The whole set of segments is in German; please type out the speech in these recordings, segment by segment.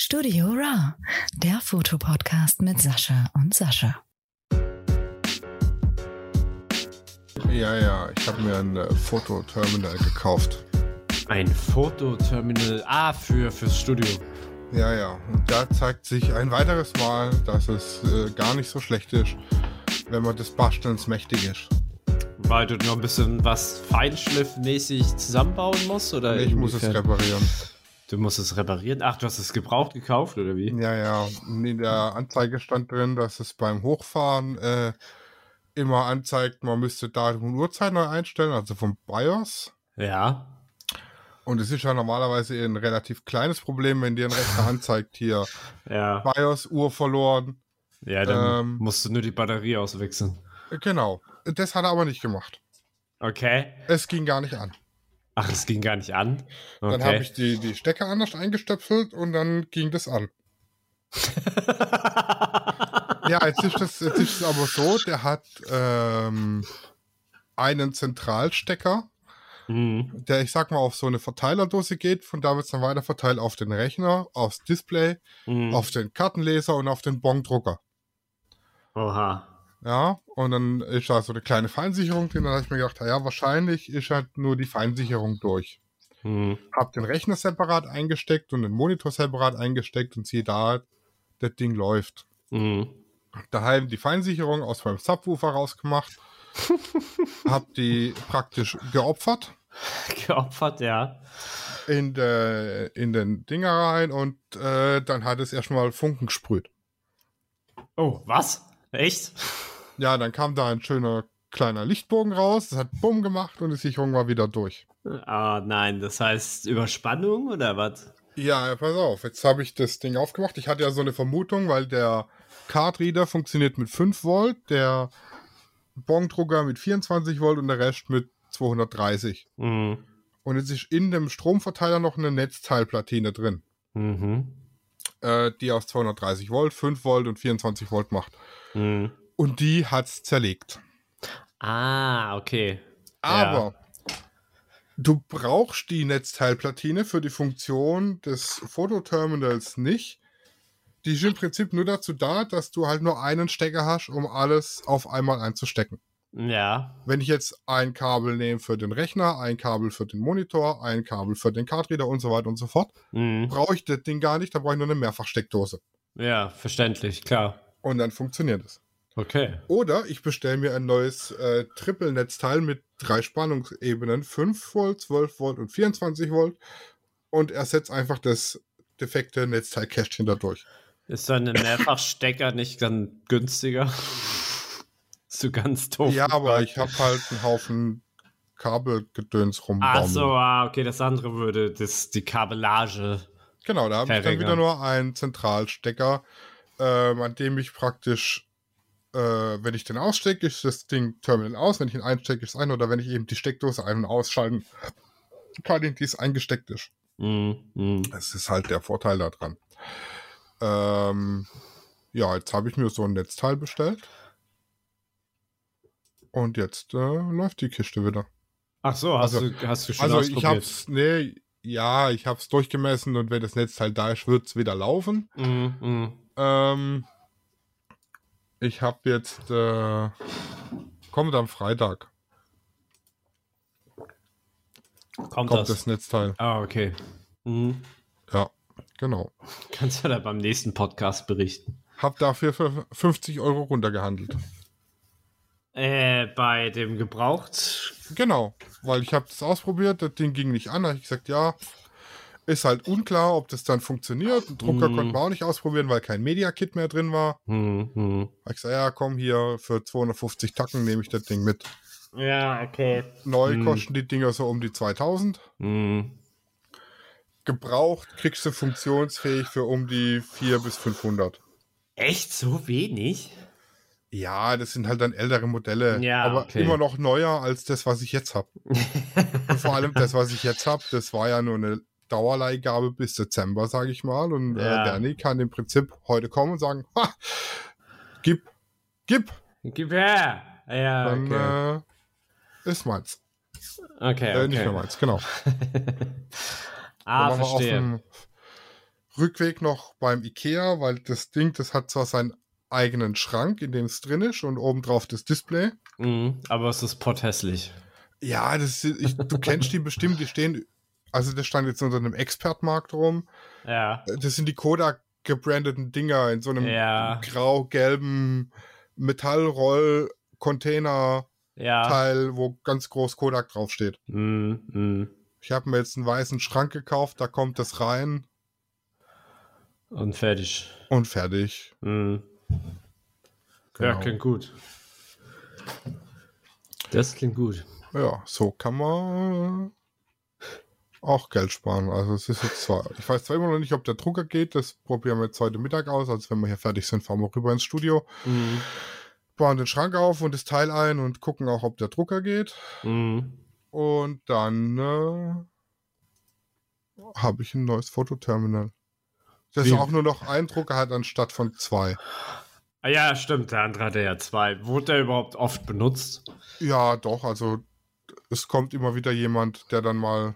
Studio Raw, der Fotopodcast mit Sascha und Sascha. Ja, ja, ich habe mir ein äh, Fototerminal gekauft. Ein Fototerminal, ah, für, fürs Studio. Ja, ja, und da zeigt sich ein weiteres Mal, dass es äh, gar nicht so schlecht ist, wenn man des Bastelns mächtig ist. Weil du noch ein bisschen was feinschliffmäßig zusammenbauen musst? Oder ich muss es reparieren. Du musst es reparieren? Ach, du hast es gebraucht gekauft, oder wie? Ja, ja, in der Anzeige stand drin, dass es beim Hochfahren äh, immer anzeigt, man müsste Datum und Uhrzeit neu einstellen, also vom BIOS. Ja. Und es ist ja normalerweise ein relativ kleines Problem, wenn dir ein Rechner anzeigt, hier Ja. BIOS, Uhr verloren. Ja, dann Ähm. musst du nur die Batterie auswechseln. Genau. Das hat er aber nicht gemacht. Okay. Es ging gar nicht an. Ach, es ging gar nicht an. Okay. Dann habe ich die, die Stecker anders eingestöpselt und dann ging das an. Ja, jetzt ist, das, jetzt ist es aber so, der hat ähm, einen Zentralstecker, Mhm. der, ich sag mal, auf so eine Verteilerdose geht. Von da wird es dann weiter verteilt auf den Rechner, aufs Display, Mhm. auf den Kartenleser und auf den Bongdrucker. Oha. Ja, und dann ist da so eine kleine Feinsicherung drin. Dann habe ich mir gedacht, ja, wahrscheinlich ist halt nur die Feinsicherung durch. Mhm. Hab den Rechner separat eingesteckt und den Monitor separat eingesteckt und siehe da, das Ding läuft. Mhm. Daheim die Feinsicherung aus meinem Subwoofer rausgemacht. hab die praktisch geopfert Geopfert, ja. in, de, in den Dinger rein und äh, dann hat es erstmal Funken gesprüht. Oh, was? Echt? Ja, dann kam da ein schöner kleiner Lichtbogen raus, das hat Bumm gemacht und die Sicherung war wieder durch. Ah, nein, das heißt Überspannung oder was? Ja, pass auf, jetzt habe ich das Ding aufgemacht. Ich hatte ja so eine Vermutung, weil der Card-Reader funktioniert mit 5 Volt, der Bongdrucker mit 24 Volt und der Rest mit 230. Mhm. Und jetzt ist in dem Stromverteiler noch eine Netzteilplatine drin, Mhm. äh, die aus 230 Volt, 5 Volt und 24 Volt macht. Mhm. Und die hat's zerlegt. Ah, okay. Aber du brauchst die Netzteilplatine für die Funktion des Fototerminals nicht. Die ist im Prinzip nur dazu da, dass du halt nur einen Stecker hast, um alles auf einmal einzustecken. Ja. Wenn ich jetzt ein Kabel nehme für den Rechner, ein Kabel für den Monitor, ein Kabel für den Cardreader und so weiter und so fort, Mhm. brauche ich das Ding gar nicht, da brauche ich nur eine Mehrfachsteckdose. Ja, verständlich, klar. Und dann funktioniert es. Okay. Oder ich bestelle mir ein neues äh, Triple-Netzteil mit drei Spannungsebenen, 5 Volt, 12 Volt und 24 Volt und ersetze einfach das defekte Netzteilkästchen dadurch. Ist dann ein Mehrfachstecker nicht dann günstiger? so ganz doof. Ja, aber ich habe halt einen Haufen Kabelgedöns Ach rumbaumeln. so, ah, okay, das andere würde das, die Kabellage. Genau, da habe ich dann wieder nur einen Zentralstecker, ähm, an dem ich praktisch, äh, wenn ich den ausstecke, ist das Ding Terminal aus, wenn ich ihn einstecke, ist es ein, oder wenn ich eben die Steckdose ein- und ausschalten kann, die es eingesteckt ist. Mhm. Mhm. Das ist halt der Vorteil daran. Ähm, ja, jetzt habe ich mir so ein Netzteil bestellt. Und jetzt äh, läuft die Kiste wieder. Ach so, hast, Also- du, hast du schon Also ich ausprobiert? hab's, nee, ja, ich hab's durchgemessen und wenn das Netzteil da ist, wird's wieder laufen. Mhm. Mhm. Ähm, ich habe jetzt, äh, kommt am Freitag, Kommt, kommt das? das Netzteil. Ah, okay. Mhm. Ja, genau. Kannst du da beim nächsten Podcast berichten? Hab dafür für 50 Euro runtergehandelt. Äh, bei dem Gebraucht. Genau, weil ich habe das ausprobiert, das Ding ging nicht an. Da habe ich gesagt, ja, ist halt unklar, ob das dann funktioniert. Einen Drucker Mhm. konnten wir auch nicht ausprobieren, weil kein Media-Kit mehr drin war. Mhm. Ich gesagt, ja, komm hier, für 250 Tacken nehme ich das Ding mit. Ja, okay. Neu Mhm. kosten die Dinger so um die 2000. Mhm. Gebraucht kriegst du funktionsfähig für um die 400 bis 500. Echt so wenig? Ja, das sind halt dann ältere Modelle, Ja, aber okay. immer noch neuer als das, was ich jetzt habe. Und vor allem das, was ich jetzt habe, das war ja nur eine Dauerleihgabe bis Dezember, sage ich mal. Und Ja. äh, Bernie kann im Prinzip heute kommen und sagen, ha, gib, gib, Gib her! Ja, dann okay. äh, ist meins. okay, Äh, nicht mehr okay. meins, genau. ah, Dann wir auf verstehe. dem Rückweg noch beim Ikea, weil das Ding, das hat zwar seinen eigenen Schrank, in dem es drin ist und obendrauf das Display. Mhm, aber es ist potthässlich. Ja, das ich, du kennst die bestimmt, die stehen, also das stand jetzt unter einem Expertmarkt rum. Ja. Das sind die Kodak gebrandeten Dinger in so einem Ja. grau-gelben Metallroll-Container-Teil, Ja. wo ganz groß Kodak draufsteht. Mhm, mhm. Ich habe mir jetzt einen weißen Schrank gekauft, da kommt das rein Und fertig. und fertig. Ja, Genau. klingt gut. Das klingt gut. Ja, so kann man auch Geld sparen. Also es ist jetzt zwar, ich weiß zwar immer noch nicht, ob der Drucker geht, das probieren wir jetzt heute Mittag aus. Also wenn wir hier fertig sind, fahren wir rüber ins Studio, Mhm. bauen den Schrank auf und das Teil ein und gucken auch, ob der Drucker geht. Mhm. Und dann äh, habe ich ein neues Fototerminal. Das Wie- auch nur noch ein Drucker hat anstatt von zwei. Ah, ja, stimmt. Der andere hatte ja zwei. Wurde der überhaupt oft benutzt? Ja, doch, also es kommt immer wieder jemand, der dann mal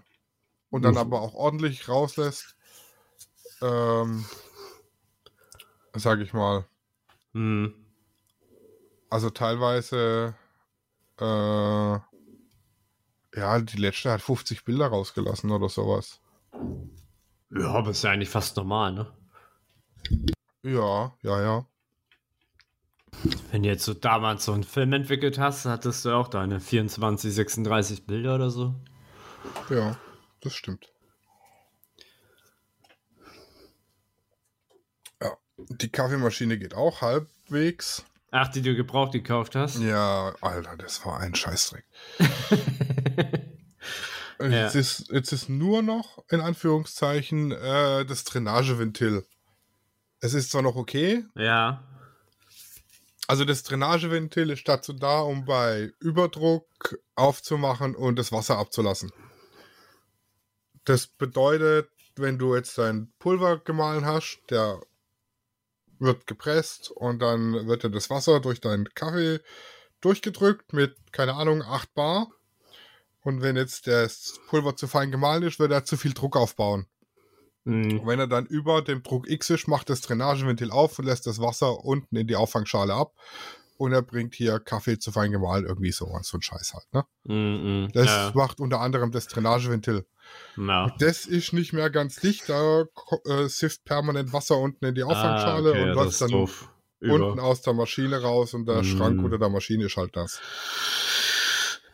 und dann Mhm. aber auch ordentlich rauslässt. Ähm, sag ich mal. Mhm. Also teilweise, äh, ja, die letzte hat 50 Bilder rausgelassen oder sowas. Ja, aber ist ja eigentlich fast normal, ne? Ja, ja, ja. Wenn du jetzt so damals so einen Film entwickelt hast, hattest du auch deine 24, 36 Bilder oder so. Ja, das stimmt. Ja, die Kaffeemaschine geht auch halbwegs. Ach, die du gebraucht gekauft hast? Ja, Alter, das war ein Scheißdreck. Ja. Jetzt, ist, jetzt ist nur noch, in Anführungszeichen, äh, das Drainageventil. Es ist zwar noch okay, ja. also das Drainageventil ist dazu da, um bei Überdruck aufzumachen und das Wasser abzulassen. Das bedeutet, wenn du jetzt dein Pulver gemahlen hast, der wird gepresst und dann wird ja das Wasser durch deinen Kaffee durchgedrückt mit, keine Ahnung, 8 Bar. Und wenn jetzt das Pulver zu fein gemahlen ist, wird er zu viel Druck aufbauen. Mhm. Und wenn er dann über dem Druck X ist, macht das Drainageventil auf und lässt das Wasser unten in die Auffangschale ab. Und er bringt hier Kaffee zu fein gemahlen, irgendwie so, so ein Scheiß halt. Ne? Mhm. Das ja. macht unter anderem das Drainageventil. Ja. Das ist nicht mehr ganz dicht, da äh, sifft permanent Wasser unten in die Ah, Auffangschale okay, und ist dann doof. unten Über. aus der Maschine raus und der Mm. Schrank unter der Maschine ist halt das.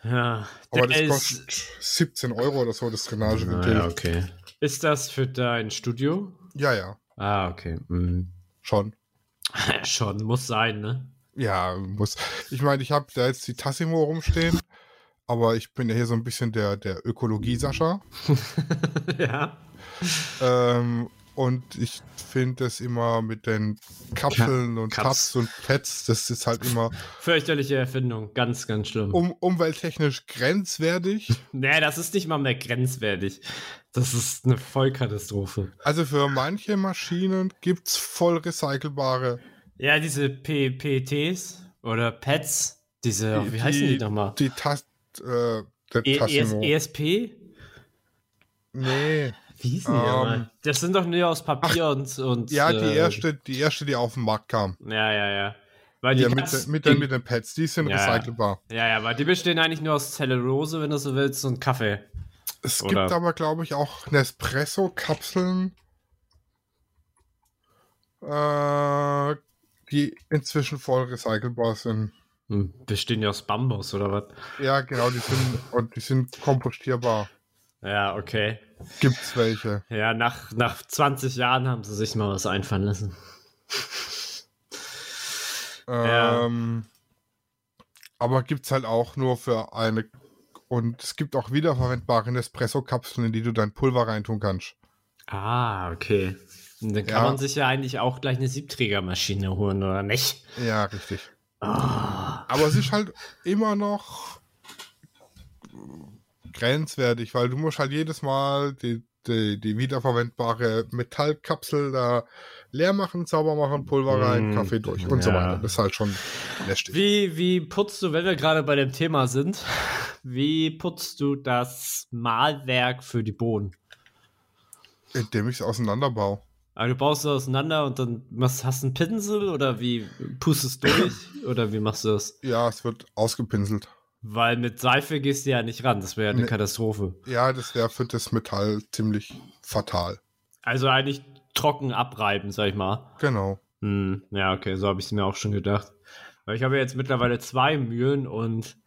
Ja. Aber das kostet 17 Euro oder so, das Drainageventil. Ah, ja, okay. Ist das für dein Studio? ja, ja, Ah, okay. Mhm. schon. Schon, muss sein, ne? Ja, muss. Ich meine, ich habe da jetzt die Tassimo rumstehen, aber ich bin ja hier so ein bisschen der, der Ökologie-Sascha. ja. Ähm, und ich finde das immer mit den Kapseln und Cups. Cups und Pads, das ist halt immer Fürchterliche Erfindung. Ganz, ganz schlimm. um, umwelttechnisch grenzwertig. Nee, das ist nicht mal mehr grenzwertig. Das ist eine Vollkatastrophe. Also für manche Maschinen gibt es voll recycelbare. Ja, diese PPTs oder Pads, diese, wie heißen die nochmal? Die Äh, der E ES. ESP? Nee. Wie hießen die Ähm? Das sind doch nur aus Papier und, und. Ja, die äh, erste, die erste, die auf den Markt kam. Ja, ja, ja. Weil die Ja, mit, den- mit, den, mit den Pads, die sind Ja. recycelbar. ja, ja, weil die bestehen eigentlich nur aus Zellulose, wenn du so willst, und Kaffee. Es Oder- gibt aber, glaube ich, auch Nespresso-Kapseln, äh, die inzwischen voll recycelbar sind. Hm, bestehen ja aus Bambus oder was? Ja, genau, die sind, und die sind kompostierbar. Ja, okay. Gibt's welche. Ja, nach, nach 20 Jahren haben sie sich mal was einfallen lassen. Ja. Ähm, aber gibt's halt auch nur für eine. Und es gibt auch wiederverwendbare Nespresso-Kapseln, in die du dein Pulver reintun kannst. Ah, okay. Und dann kann Ja. man sich ja eigentlich auch gleich eine Siebträgermaschine holen, oder nicht? Ja, richtig. Aber es ist halt immer noch grenzwertig, weil du musst halt jedes Mal die, die, die wiederverwendbare Metallkapsel da leer machen, sauber machen, Pulver rein, Mm, Kaffee durch und so ja. weiter. Das ist halt schon lästig. Wie, wie putzt du, wenn wir gerade bei dem Thema sind, wie putzt du das Mahlwerk für die Bohnen? Indem ich es auseinanderbaue. Aber du baust es auseinander und dann machst, hast du einen Pinsel oder wie pustest du durch oder wie machst du das? Ja, es wird ausgepinselt. Weil mit Seife gehst du ja nicht ran, das wäre ja eine Nee. Katastrophe. Ja, das wäre für das Metall ziemlich fatal. Also eigentlich trocken abreiben, sag ich mal. Genau. Hm, ja, okay, so habe ich es mir auch schon gedacht. Weil ich habe jetzt mittlerweile zwei Mühlen und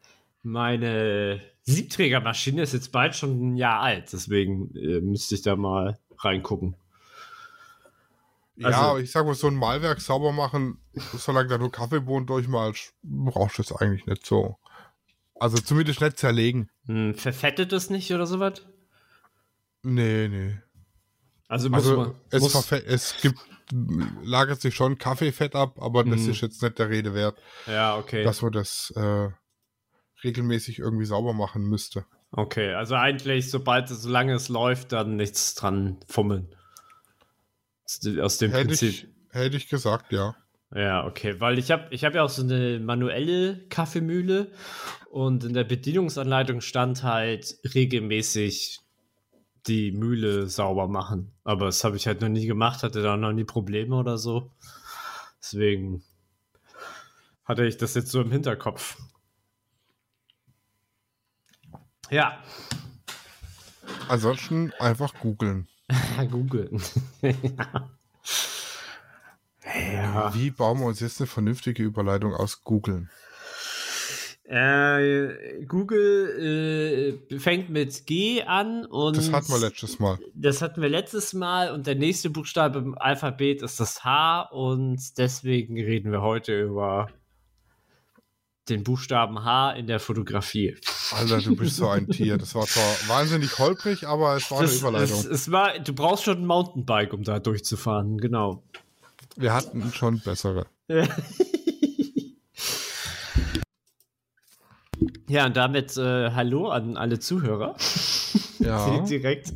meine Siebträgermaschine ist jetzt bald schon ein Jahr alt, deswegen äh, müsste ich da mal reingucken. Ja, Also- aber ich sag mal, so ein Malwerk sauber machen, solange da nur Kaffeebohnen durchmalst, brauchst du das eigentlich nicht so. Also zumindest nicht zerlegen. Hm, verfettet es nicht oder sowas? Nee, nee. Also muss Also man. es, muss, verfe- es gibt, lagert sich schon Kaffeefett ab, aber das Mhm. ist jetzt nicht der Rede wert, ja, okay. dass man das äh, regelmäßig irgendwie sauber machen müsste. Okay, also eigentlich, sobald es, solange es läuft, dann nichts dran fummeln. Aus dem Hätte Prinzip. ich, hätte ich gesagt, ja. Ja, okay, weil ich habe ich hab ja auch so eine manuelle Kaffeemühle und in der Bedienungsanleitung stand halt regelmäßig die Mühle sauber machen. Aber das habe ich halt noch nie gemacht, hatte da noch nie Probleme oder so. Deswegen hatte ich das jetzt so im Hinterkopf. Ja, Ansonsten einfach googeln. Google. ja. Wie bauen wir uns jetzt eine vernünftige Überleitung aus googeln? Äh, Google äh, fängt mit G an und Das hatten wir letztes Mal. das hatten wir letztes Mal und der nächste Buchstabe im Alphabet ist das H und deswegen reden wir heute über den Buchstaben H in der Fotografie. Alter, du bist so ein Tier. Das war zwar wahnsinnig holprig, aber es war eine Das, Überleitung. es, es war, du brauchst schon ein Mountainbike, um da durchzufahren, genau. Wir hatten schon bessere. Ja, und damit äh, Hallo an alle Zuhörer. Ja. direkt.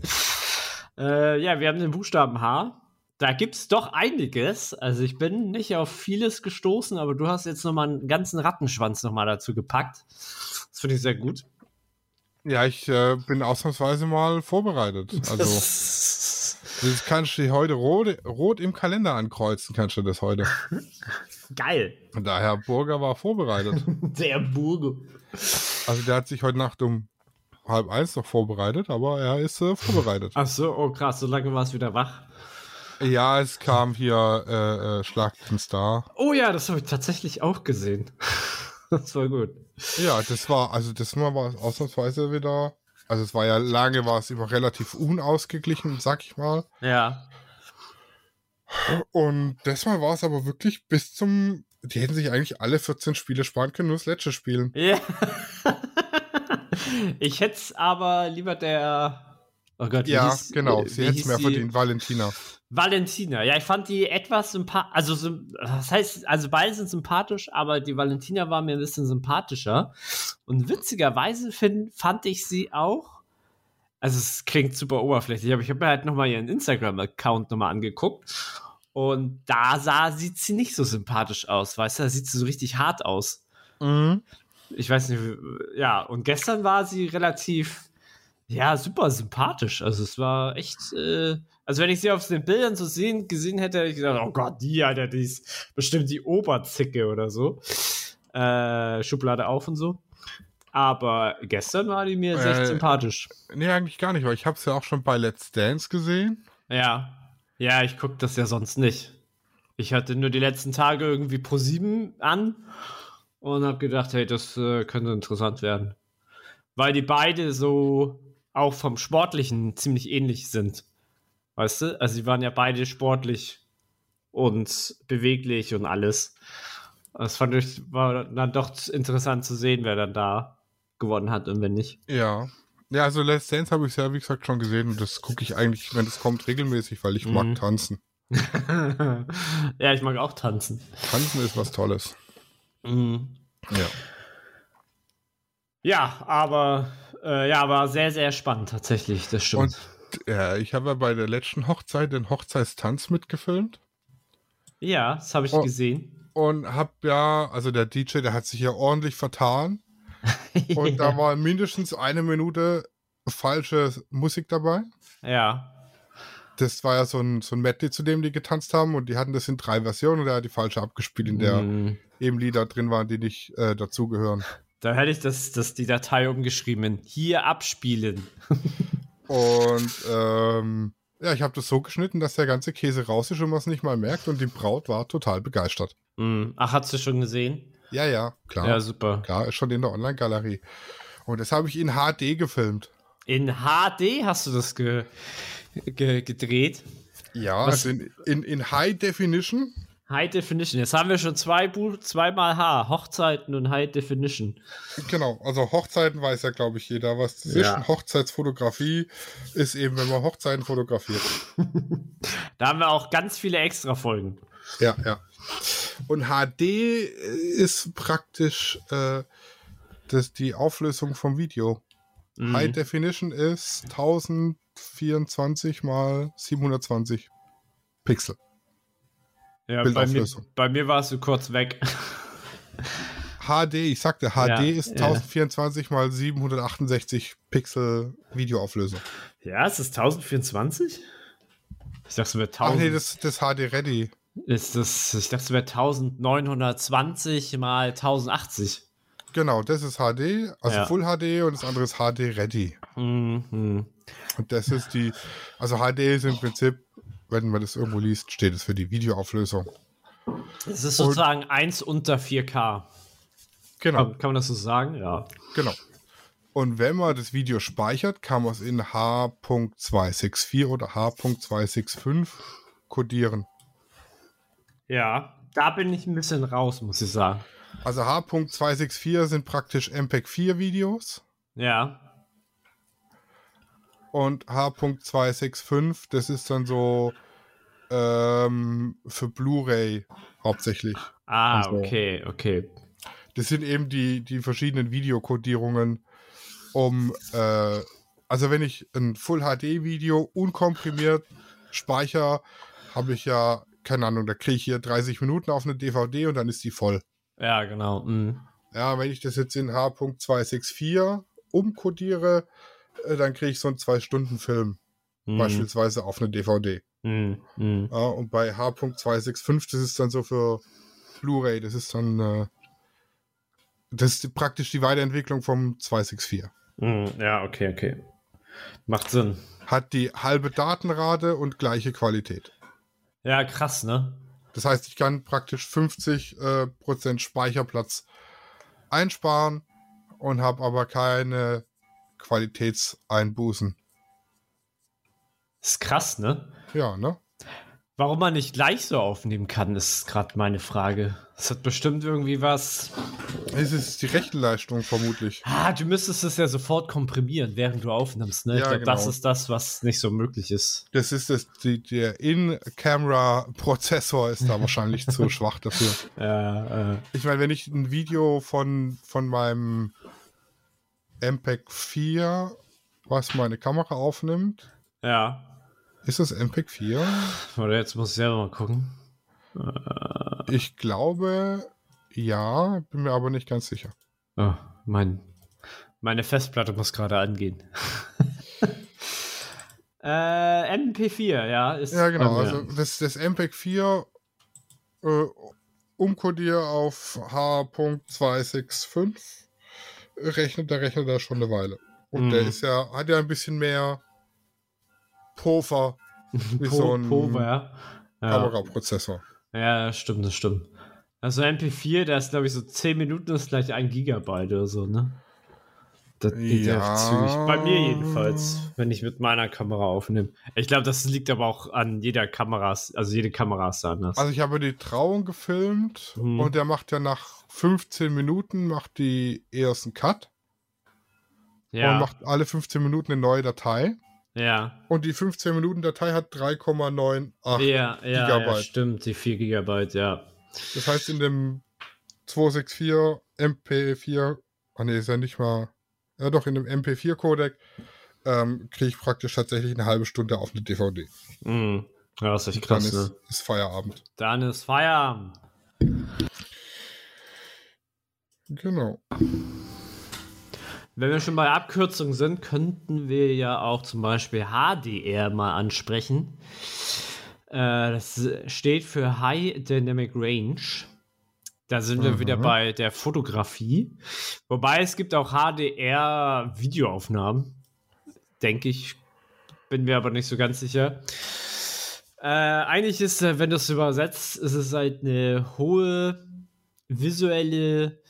Äh, ja, wir haben den Buchstaben H. Da gibt es doch einiges. Also ich bin nicht auf vieles gestoßen, aber du hast jetzt nochmal einen ganzen Rattenschwanz nochmal dazu gepackt. Das finde ich sehr gut. Ja, ich äh, bin ausnahmsweise mal vorbereitet. Also, Das- kannst du heute rot, rot im Kalender ankreuzen, kannst du das heute. Geil. Und daher Burger war vorbereitet. Der Burgo. Also der hat sich heute Nacht um halb eins noch vorbereitet, aber er ist äh, vorbereitet. Ach so, oh krass, so lange war es wieder wach. Ja, es kam hier äh, äh, Schlag den Star. Oh ja, das habe ich tatsächlich auch gesehen. das war gut. Ja, das war, also das Mal war es ausnahmsweise wieder. Also es war ja lange, war es immer relativ unausgeglichen, sag ich mal. Ja. Und das Mal war es aber wirklich bis zum. Die hätten sich eigentlich alle 14 Spiele sparen können, nur das letzte spielen. Ja. ich hätte es aber lieber der. Oh Gott, Ja, hieß- genau. äh, Sie wie hätten es mehr die? verdient, Valentina. Valentina. Ja, ich fand die etwas sympathisch. Also, das heißt, also beide sind sympathisch, aber die Valentina war mir ein bisschen sympathischer. Und witzigerweise find, fand ich sie auch. Also, es klingt super oberflächlich, aber ich habe mir halt nochmal ihren Instagram-Account nochmal angeguckt. Und da sah, sieht sie nicht so sympathisch aus, weißt du? Da sieht sie so richtig hart aus. Mhm. Ich weiß nicht, ja, und gestern war sie relativ, ja, super sympathisch. Also es war echt, äh, also wenn ich sie auf den Bildern so sehen, gesehen hätte, hätte ich gedacht, oh Gott, die, Alter, die ist bestimmt die Oberzicke oder so. Äh, Schublade auf und so. Aber gestern war die mir echt Äh, sympathisch. Nee, eigentlich gar nicht, weil ich habe es ja auch schon bei Let's Dance gesehen. Ja. Ja, ich gucke das ja sonst nicht. Ich hatte nur die letzten Tage irgendwie Pro 7 an und habe gedacht, hey, das äh, könnte interessant werden. Weil die beide so auch vom Sportlichen ziemlich ähnlich sind. Weißt du? Also, sie waren ja beide sportlich und beweglich und alles. Das fand ich, war dann doch interessant zu sehen, wer dann da gewonnen hat und wenn nicht. Ja. Ja, also Let's Dance habe ich ja, wie gesagt, schon gesehen und das gucke ich eigentlich, wenn es kommt, regelmäßig, weil ich Mhm. mag tanzen. ja, ich mag auch tanzen. Tanzen ist was Tolles. Mhm. Ja. Ja, aber äh, ja, aber sehr, sehr spannend tatsächlich, das stimmt. Und äh, ich habe ja bei der letzten Hochzeit den Hochzeitstanz mitgefilmt ja, das habe ich Oh. gesehen. und habe ja, also der DJ, der hat sich ja ordentlich vertan und da war mindestens eine Minute falsche Musik dabei. ja. das war ja so ein, so ein Medley, zu dem die getanzt haben und die hatten das in drei Versionen und er hat die falsche abgespielt, in der Mm, eben Lieder drin waren, die nicht äh, dazugehören. Da hätte ich das, das, die Datei umgeschrieben. Hier abspielen. Und ähm, ja, ich habe das so geschnitten, dass der ganze Käse raus ist und man es nicht mal merkt und die Braut war total begeistert. Mm, Ach, hast du schon gesehen? Ja, ja, klar. Ja, super. Klar, ist schon in der Online-Galerie. Und das habe ich in HD gefilmt. In HD hast du das ge ge gedreht. Ja, Was- also in, in, in High Definition. High Definition. Jetzt haben wir schon zwei Bu zweimal H. Hochzeiten und High Definition. Genau, also Hochzeiten weiß ja, glaube ich, jeder, was das Ja. Hochzeitsfotografie ist eben, wenn man Hochzeiten fotografiert. Da haben wir auch ganz viele extra Folgen. Ja, ja. Und HD ist praktisch äh, das, die Auflösung vom Video. Mhm. High Definition ist 1024 mal 720 Pixel. Ja, bei mir, bei mir warst du kurz weg. HD, ich sagte, HD Ja, ist ja. 1024 mal 768 Pixel Videoauflösung. Ja, ist das 1024? Ich dachte, es wäre Ach 1000. nee, das, das HD Ready. ist das, ich dachte, es wäre 1920 mal 1080. Genau, das ist HD, also Ja. Full HD und das andere ist HD Ready. Mhm. Und das ist die, also HD ist im Prinzip, wenn man das irgendwo liest, steht es für die Videoauflösung. Es ist sozusagen eins unter 4K. Genau, Kann, kann man das so sagen? Ja. genau. Und wenn man das Video speichert, kann man es in H.264 oder H.265 codieren. Ja, da bin ich ein bisschen raus, muss ich sagen. Also H.264 sind praktisch MPEG-4 Videos Ja. Und H.265, das ist dann so ähm, für Blu-ray hauptsächlich. Ah, Also- okay, okay. Das sind eben die, die verschiedenen Videokodierungen, um, äh, also wenn ich ein Full HD Video unkomprimiert speichere, habe ich ja, keine Ahnung, da kriege ich hier 30 Minuten auf eine DVD und dann ist die voll. Ja, genau. Mhm. Ja, wenn ich das jetzt in H.264 umkodiere, dann kriege ich so einen 2-Stunden-Film Mhm. beispielsweise auf eine DVD. Mhm. Mhm. Ja, und bei H.265, das ist dann so für Blu-ray, das ist dann, äh, das ist praktisch die Weiterentwicklung vom 264. Mhm. Ja, okay, okay. Macht Sinn. Hat die halbe Datenrate und gleiche Qualität. Ja, krass, ne? Das heißt, ich kann praktisch 50% äh, Prozent Speicherplatz einsparen und habe aber keine Qualitätseinbußen. Ist krass, ne? Ja, ne? Warum man nicht gleich so aufnehmen kann, ist gerade meine Frage. Es hat bestimmt irgendwie was. Es ist die Rechenleistung vermutlich. Ah, du müsstest es ja sofort komprimieren, während du aufnimmst, ne? ich Ja, glaube, das genau. ist das, was nicht so möglich ist. Das ist das, die, der In-Camera-Prozessor ist da wahrscheinlich zu schwach dafür. Ja, äh, Ich meine, wenn ich ein Video von, von meinem MPEG 4, was meine Kamera aufnimmt, ja. ist das MPEG 4? Oder jetzt muss ich selber mal gucken. Ich glaube, ja, bin mir aber nicht ganz sicher. Oh, mein, meine Festplatte muss gerade angehen. äh, MP4, ja. Ist Ja, genau. Also das, das MPEG 4 äh, umkodiere auf H.265 rechnet, der rechnet da schon eine Weile. Und Mhm. der ist ja, hat ja ein bisschen mehr Puffer wie Po- so ein ja. Ja. Kameraprozessor. ja, das stimmt, das stimmt. Also MP4, der ist, glaube ich, so 10 Minuten ist gleich ein Gigabyte oder so, ne? Das geht ja, Ja. zügig. Bei mir jedenfalls, wenn ich mit meiner Kamera aufnehme. Ich glaube, das liegt aber auch an jeder Kamera, also jede Kamera ist da anders. Also ich habe die Trauung gefilmt Mhm. und der macht ja nach 15 Minuten macht die ersten Cut und ja, macht alle 15 Minuten eine neue Datei. ja. Und die 15 Minuten Datei hat 3,98. Ja, ja, ja, Gigabyte. stimmt, die 4 Gigabyte, ja. Das heißt, in dem 264 MP4, ah ne, ist ja nicht mal, ja doch, in dem MP4-Codec ähm, kriege ich praktisch tatsächlich eine halbe Stunde auf eine DVD. Mhm. Ja, das ist echt Dann krass, ist, ne? ist Feierabend. Dann ist Feierabend. Genau. wenn wir schon bei Abkürzungen sind, könnten wir ja auch zum Beispiel HDR mal ansprechen. Äh, das steht für High Dynamic Range. Da sind wir wieder bei der Fotografie. Wobei es gibt auch HDR-Videoaufnahmen. Denke ich. Bin mir aber nicht so ganz sicher. Äh, eigentlich ist, äh, wenn du es übersetzt, ist es halt eine hohe visuelle,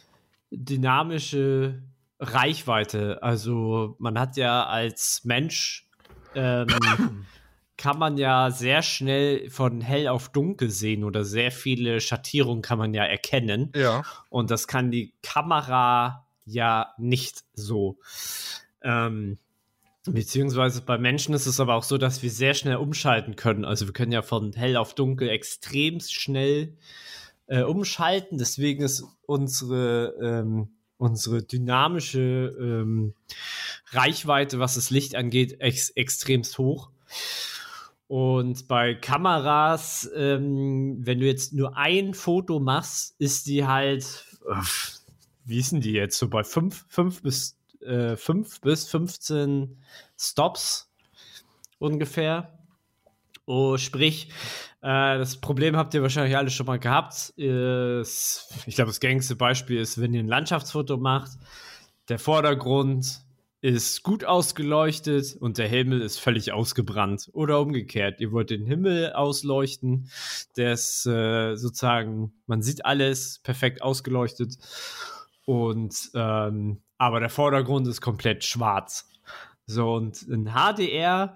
dynamische Reichweite. Also man hat ja als Mensch ähm, kann man ja sehr schnell von hell auf dunkel sehen oder sehr viele Schattierungen kann man ja erkennen. Ja. Und das kann die Kamera ja nicht so. Ähm, beziehungsweise bei Menschen ist es aber auch so, dass wir sehr schnell umschalten können. Also wir können ja von hell auf dunkel extrem schnell äh, umschalten. Deswegen ist unsere, ähm, unsere dynamische ähm, Reichweite, was das Licht angeht, ex extremst hoch. Und bei Kameras, ähm, wenn du jetzt nur ein Foto machst, ist die halt, wie ist die jetzt? So bei 5 bis, äh, 5 bis 15 Stops ungefähr. Oh, sprich, äh, das Problem habt ihr wahrscheinlich alle schon mal gehabt. Ist, ich glaube, das gängigste Beispiel ist, wenn ihr ein Landschaftsfoto macht, der Vordergrund ist gut ausgeleuchtet und der Himmel ist völlig ausgebrannt. Oder umgekehrt, ihr wollt den Himmel ausleuchten, der ist äh, sozusagen, man sieht alles perfekt ausgeleuchtet und ähm, aber der Vordergrund ist komplett schwarz. So, und in HDR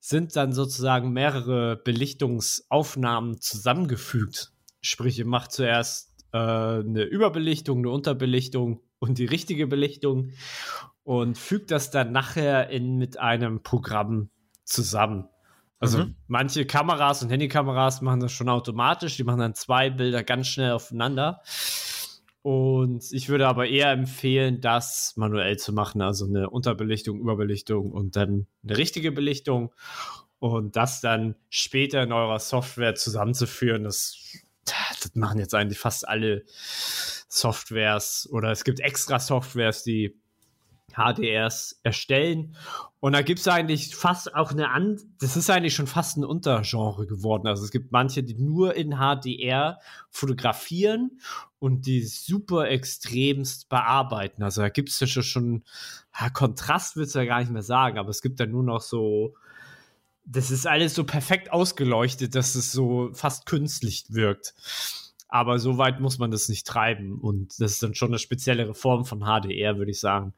sind dann sozusagen mehrere Belichtungsaufnahmen zusammengefügt. Sprich, ihr macht zuerst äh, eine Überbelichtung, eine Unterbelichtung und die richtige Belichtung und fügt das dann nachher in, mit einem Programm zusammen. Also mhm. manche Kameras und Handykameras machen das schon automatisch, die machen dann zwei Bilder ganz schnell aufeinander. Und ich würde aber eher empfehlen, das manuell zu machen, also eine Unterbelichtung, Überbelichtung und dann eine richtige Belichtung und das dann später in eurer Software zusammenzuführen. Das, das machen jetzt eigentlich fast alle Softwares oder es gibt extra Softwares, die HDRs erstellen. Und da gibt es eigentlich fast auch eine An das ist eigentlich schon fast ein Untergenre geworden. Also es gibt manche, die nur in HDR fotografieren und die super extremst bearbeiten. Also da gibt es ja schon, ja, Kontrast willst du ja gar nicht mehr sagen, aber es gibt dann nur noch so, das ist alles so perfekt ausgeleuchtet, dass es so fast künstlich wirkt. Aber so weit muss man das nicht treiben. Und das ist dann schon eine speziellere Form von HDR, würde ich sagen.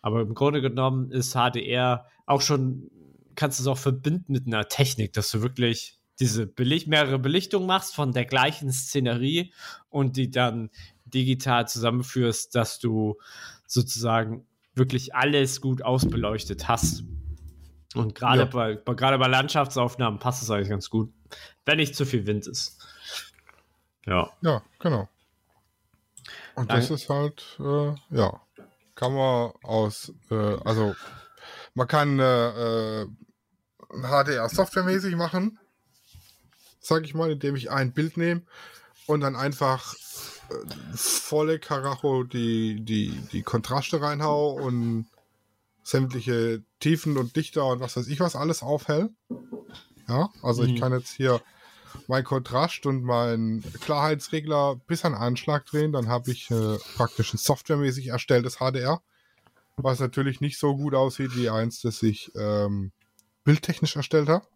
Aber im Grunde genommen ist HDR auch schon, kannst du es auch verbinden mit einer Technik, dass du wirklich diese Belicht mehrere Belichtungen machst von der gleichen Szenerie und die dann digital zusammenführst, dass du sozusagen wirklich alles gut ausbeleuchtet hast. Und gerade ja. bei, bei, gerade bei Landschaftsaufnahmen passt es eigentlich ganz gut, wenn nicht zu viel Wind ist. Ja. Ja, genau. Und Dann, das ist halt, äh, ja, kann man aus, äh, also man kann äh, äh HDR softwaremäßig machen, sag ich mal, indem ich ein Bild nehme und dann einfach äh, volle Karacho die, die, die Kontraste reinhau und sämtliche Tiefen und Dichter und was weiß ich was alles aufhell. Ja, also mhm. ich kann jetzt hier mein Kontrast und mein Klarheitsregler bis an Anschlag drehen, dann habe ich äh, praktisch ein softwaremäßig erstelltes HDR, was natürlich nicht so gut aussieht wie eins, das ich ähm, bildtechnisch erstellt habe.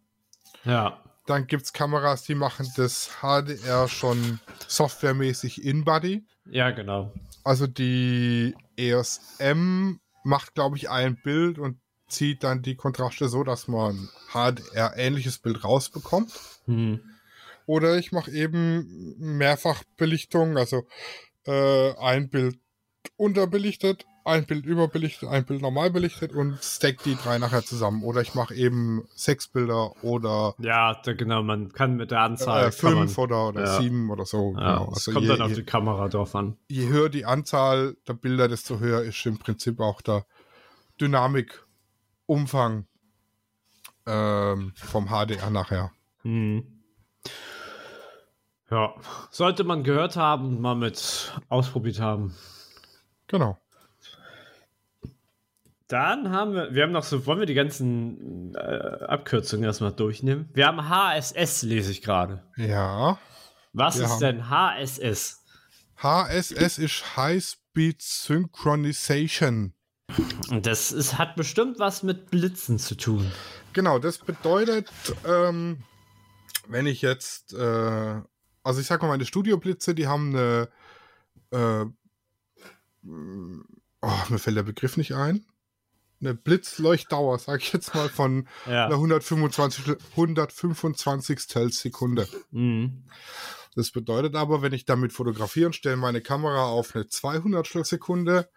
Ja. Dann gibt es Kameras, die machen das HDR schon softwaremäßig in-body. Ja, genau. Also die EOS M macht, glaube ich, ein Bild und zieht dann die Kontraste so, dass man HDR-ähnliches Bild rausbekommt. Mhm. Oder ich mache eben Mehrfachbelichtung, also äh, ein Bild unterbelichtet, ein Bild überbelichtet, ein Bild normal belichtet und stack die drei nachher zusammen. Oder ich mache eben sechs Bilder oder. Ja, da, genau, man kann mit der Anzahl. Äh, fünf man, oder, oder ja. sieben oder so. Ja, genau. also kommt je, dann auf die Kamera drauf an. Je höher die Anzahl der Bilder, desto höher ist im Prinzip auch der Dynamikumfang ähm, vom HDR nachher. Mhm. Ja, sollte man gehört haben, mal mit ausprobiert haben. Genau. Dann haben wir, wir haben noch so, wollen wir die ganzen äh, Abkürzungen erstmal durchnehmen? Wir haben HSS, lese ich gerade. Ja. Was ist haben- denn HSS? HSS ist High Speed Synchronization. Und das ist, hat bestimmt was mit Blitzen zu tun. Genau, das bedeutet, ähm, wenn ich jetzt, äh, also ich sag mal, meine Studioblitze, die haben eine, äh, oh, mir fällt der Begriff nicht ein. Eine Blitzleuchtdauer, sag ich jetzt mal, von Ja. einer 125, 125 Sekunde. Mhm. Das bedeutet aber, wenn ich damit fotografiere und stelle meine Kamera auf eine 200 Sekunde,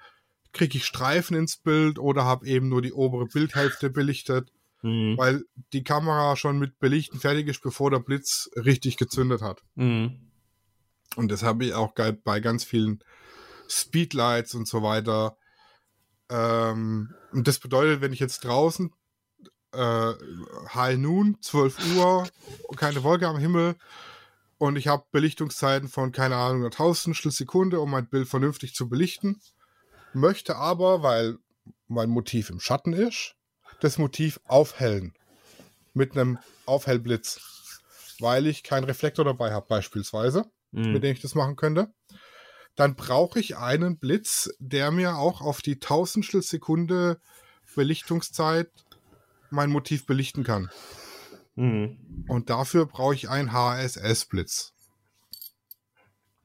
kriege ich Streifen ins Bild oder habe eben nur die obere Bildhälfte belichtet, Mhm. weil die Kamera schon mit Belichten fertig ist, bevor der Blitz richtig gezündet hat. Mhm. Und das habe ich auch bei ganz vielen Speedlights und so weiter. Ähm, und das bedeutet, wenn ich jetzt draußen äh, High Noon, 12 Uhr, keine Wolke am Himmel und ich habe Belichtungszeiten von, keine Ahnung, einer Tausendstel Sekunde, um mein Bild vernünftig zu belichten, möchte aber, weil mein Motiv im Schatten ist, das Motiv aufhellen mit einem Aufhellblitz, weil ich keinen Reflektor dabei habe beispielsweise Mhm. mit dem ich das machen könnte. Dann brauche ich einen Blitz, der mir auch auf die Tausendstel Sekunde Belichtungszeit mein Motiv belichten kann. Mhm. Und dafür brauche ich einen HSS-Blitz.